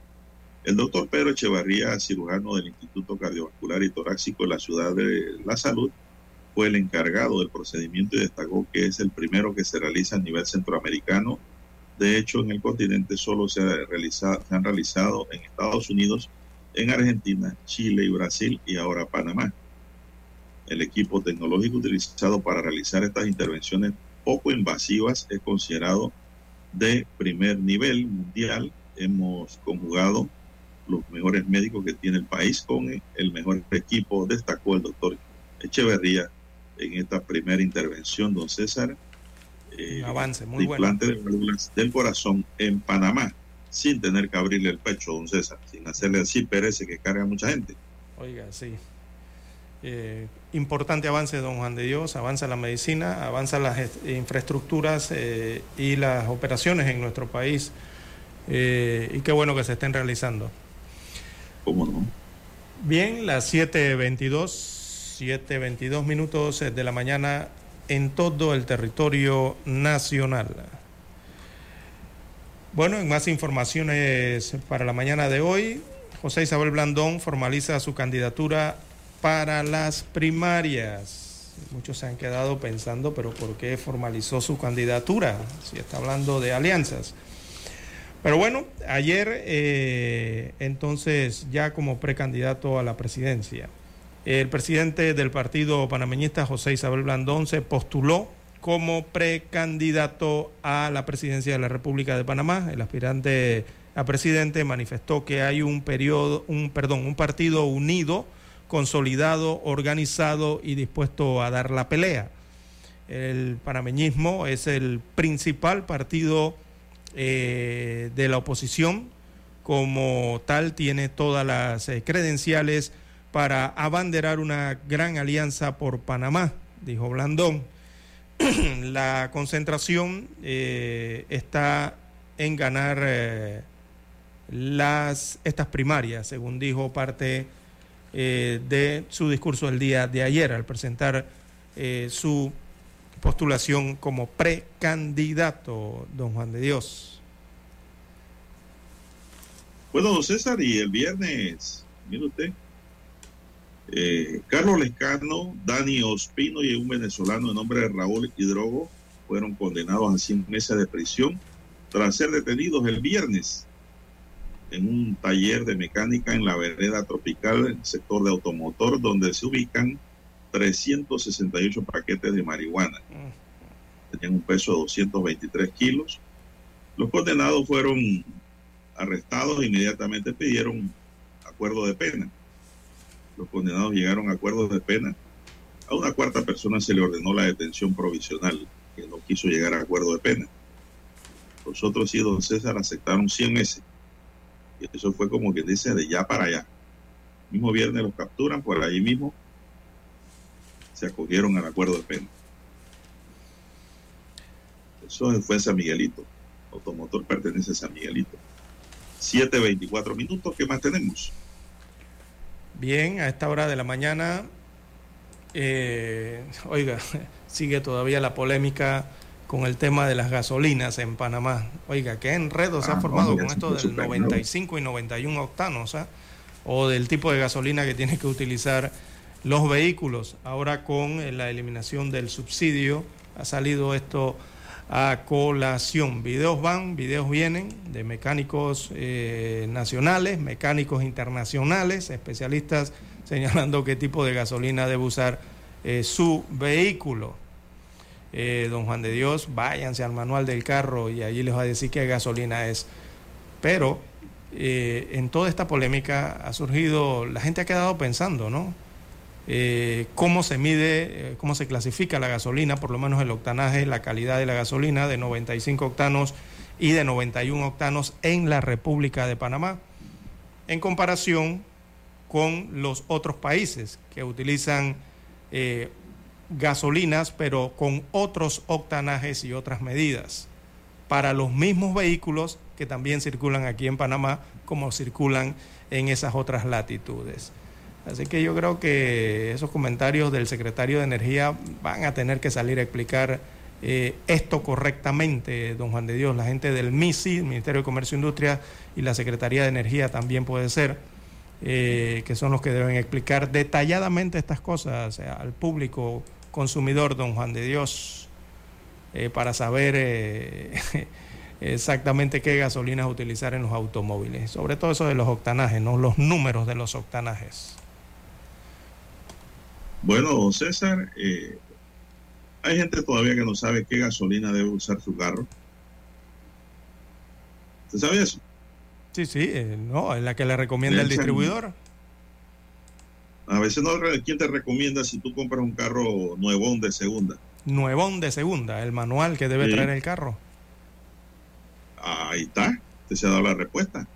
[SPEAKER 2] El doctor Pedro Echevarría, cirujano del Instituto Cardiovascular y Torácico de la Ciudad de la Salud, fue el encargado del procedimiento y destacó que es el primero que se realiza a nivel centroamericano. De hecho, en el continente solo se, ha realizado- se han realizado en Estados Unidos, en Argentina, Chile y Brasil y ahora Panamá. El equipo tecnológico utilizado para realizar estas intervenciones poco invasivas es considerado de primer nivel mundial. Hemos conjugado los mejores médicos que tiene el país con el mejor equipo, destacó el doctor Echeverría en esta primera intervención, don César. Eh,
[SPEAKER 3] avance muy
[SPEAKER 2] de
[SPEAKER 3] bueno.
[SPEAKER 2] implante de válvulas del corazón en Panamá, sin tener que abrirle el pecho, don César, sin hacerle así perece que carga mucha gente.
[SPEAKER 3] Oiga, sí. Eh, importante avance, don Juan de Dios, avanza la medicina, avanza las est- infraestructuras eh, y las operaciones en nuestro país. Eh, y qué bueno que se estén realizando.
[SPEAKER 2] ¿Cómo no?
[SPEAKER 3] Bien, las 7.22, 7.22 minutos de la mañana en todo el territorio nacional. Bueno, en más informaciones para la mañana de hoy, José Isabel Blandón formaliza su candidatura para las primarias. Muchos se han quedado pensando, pero ¿por qué formalizó su candidatura? Si está hablando de alianzas. Pero bueno, ayer eh, entonces ya como precandidato a la presidencia, el presidente del partido panameñista, José Isabel Blandón, se postuló como precandidato a la presidencia de la República de Panamá. El aspirante a presidente manifestó que hay un periodo, un perdón, un partido unido, consolidado, organizado y dispuesto a dar la pelea. El panameñismo es el principal partido eh, de la oposición, como tal tiene todas las eh, credenciales para abanderar una gran alianza por Panamá, dijo Blandón. <clears throat> la concentración eh, está en ganar eh, las, estas primarias, según dijo parte eh, de su discurso el día de ayer al presentar su postulación como precandidato, don Juan de Dios.
[SPEAKER 2] Bueno, César, y el viernes, mire usted, eh, Carlos Lescano, Dani Ospino y un venezolano de nombre de Raúl Hidrogo fueron condenados a 100 meses de prisión tras ser detenidos el viernes en un taller de mecánica en la vereda tropical, en sector de automotor, donde se ubican 368 paquetes de marihuana. Tenían un peso de 223 kilos. Los condenados fueron arrestados e inmediatamente pidieron acuerdo de pena. Los condenados llegaron a acuerdos de pena. A una cuarta persona se le ordenó la detención provisional, que no quiso llegar a acuerdo de pena. Los otros sí, don César, aceptaron 100 meses. Y eso fue como que dice de ya para allá. Mismo viernes los capturan, por ahí mismo se acogieron al acuerdo de pena. Eso fue San Miguelito. Automotor pertenece a San Miguelito. 7.24 minutos, ¿qué más tenemos?
[SPEAKER 3] Bien, a esta hora de la mañana, eh, oiga, <laughs> sigue todavía la polémica con el tema de las gasolinas en Panamá. Oiga, qué enredo se ha
[SPEAKER 2] Ah,
[SPEAKER 3] formado con esto del
[SPEAKER 2] fue súper,
[SPEAKER 3] 95 y 91 octanos, ¿ah? o del tipo de gasolina que tienen que utilizar los vehículos. Ahora con eh, la eliminación del subsidio ha salido esto a colación. Videos van, videos vienen de mecánicos eh, nacionales, mecánicos internacionales, especialistas <laughs> señalando qué tipo de gasolina debe usar eh, su vehículo. Eh, don Juan de Dios, váyanse al manual del carro y allí les va a decir qué gasolina es. Pero eh, en toda esta polémica ha surgido, la gente ha quedado pensando, ¿no? Eh, cómo se mide, eh, cómo se clasifica la gasolina, por lo menos el octanaje, la calidad de la gasolina de 95 octanos y de 91 octanos en la República de Panamá, en comparación con los otros países que utilizan eh, gasolinas, pero con otros octanajes y otras medidas, para los mismos vehículos que también circulan aquí en Panamá, como circulan en esas otras latitudes. Así que yo creo que esos comentarios del secretario de Energía van a tener que salir a explicar eh, esto correctamente, don Juan de Dios. La gente del MISI, Ministerio de Comercio e Industria, y la Secretaría de Energía también puede ser, eh, que son los que deben explicar detalladamente estas cosas al público consumidor, don Juan de Dios, eh, para saber eh, <laughs> exactamente qué gasolinas utilizar en los automóviles. Sobre todo eso de los octanajes, ¿no? los números de los octanajes.
[SPEAKER 2] Bueno, don César, eh, hay gente todavía que no sabe qué gasolina debe usar su carro. ¿Usted sabe eso?
[SPEAKER 3] Sí, sí, eh, no, es la que le recomienda el distribuidor.
[SPEAKER 2] A veces no, ¿quién te recomienda si tú compras un carro nuevón de segunda?
[SPEAKER 3] nuevón de segunda, el manual que debe
[SPEAKER 2] Sí.
[SPEAKER 3] traer el carro.
[SPEAKER 2] Ahí está, usted se ha dado la respuesta.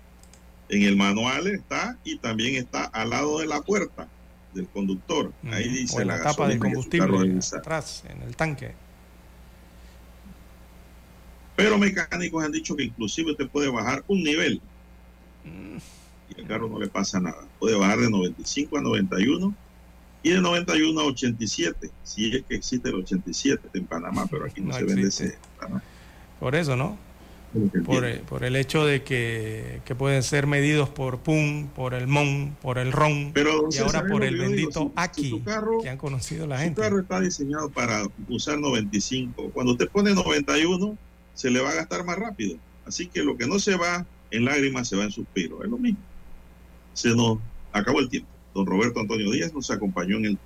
[SPEAKER 2] En el manual está y también está al lado de la puerta del conductor. Ahí dice
[SPEAKER 3] o en la, tapa
[SPEAKER 2] gasolina
[SPEAKER 3] de
[SPEAKER 2] que su carro
[SPEAKER 3] combustible atrás, en el tanque.
[SPEAKER 2] Pero mecánicos han dicho que inclusive usted puede bajar un nivel y al carro no le pasa nada. Puede bajar de 95 a 91 y de 91 a 87, si es que existe el 87 en Panamá, pero aquí no,
[SPEAKER 3] No
[SPEAKER 2] se vende ese. Panamá.
[SPEAKER 3] Por eso, ¿no? Por, el- por el hecho de que, que pueden ser medidos por PUM, por el MON, por el RON
[SPEAKER 2] Pero,
[SPEAKER 3] y ahora por el
[SPEAKER 2] digo,
[SPEAKER 3] bendito AKI
[SPEAKER 2] carro-
[SPEAKER 3] que han conocido la
[SPEAKER 2] Su
[SPEAKER 3] gente.
[SPEAKER 2] carro está diseñado para usar 95. Cuando usted pone 91, se le va a gastar más rápido. Así que lo que no se va en lágrimas se va en suspiros. Es lo mismo. Se nos acabó el tiempo. Don Roberto Antonio Díaz nos acompañó en el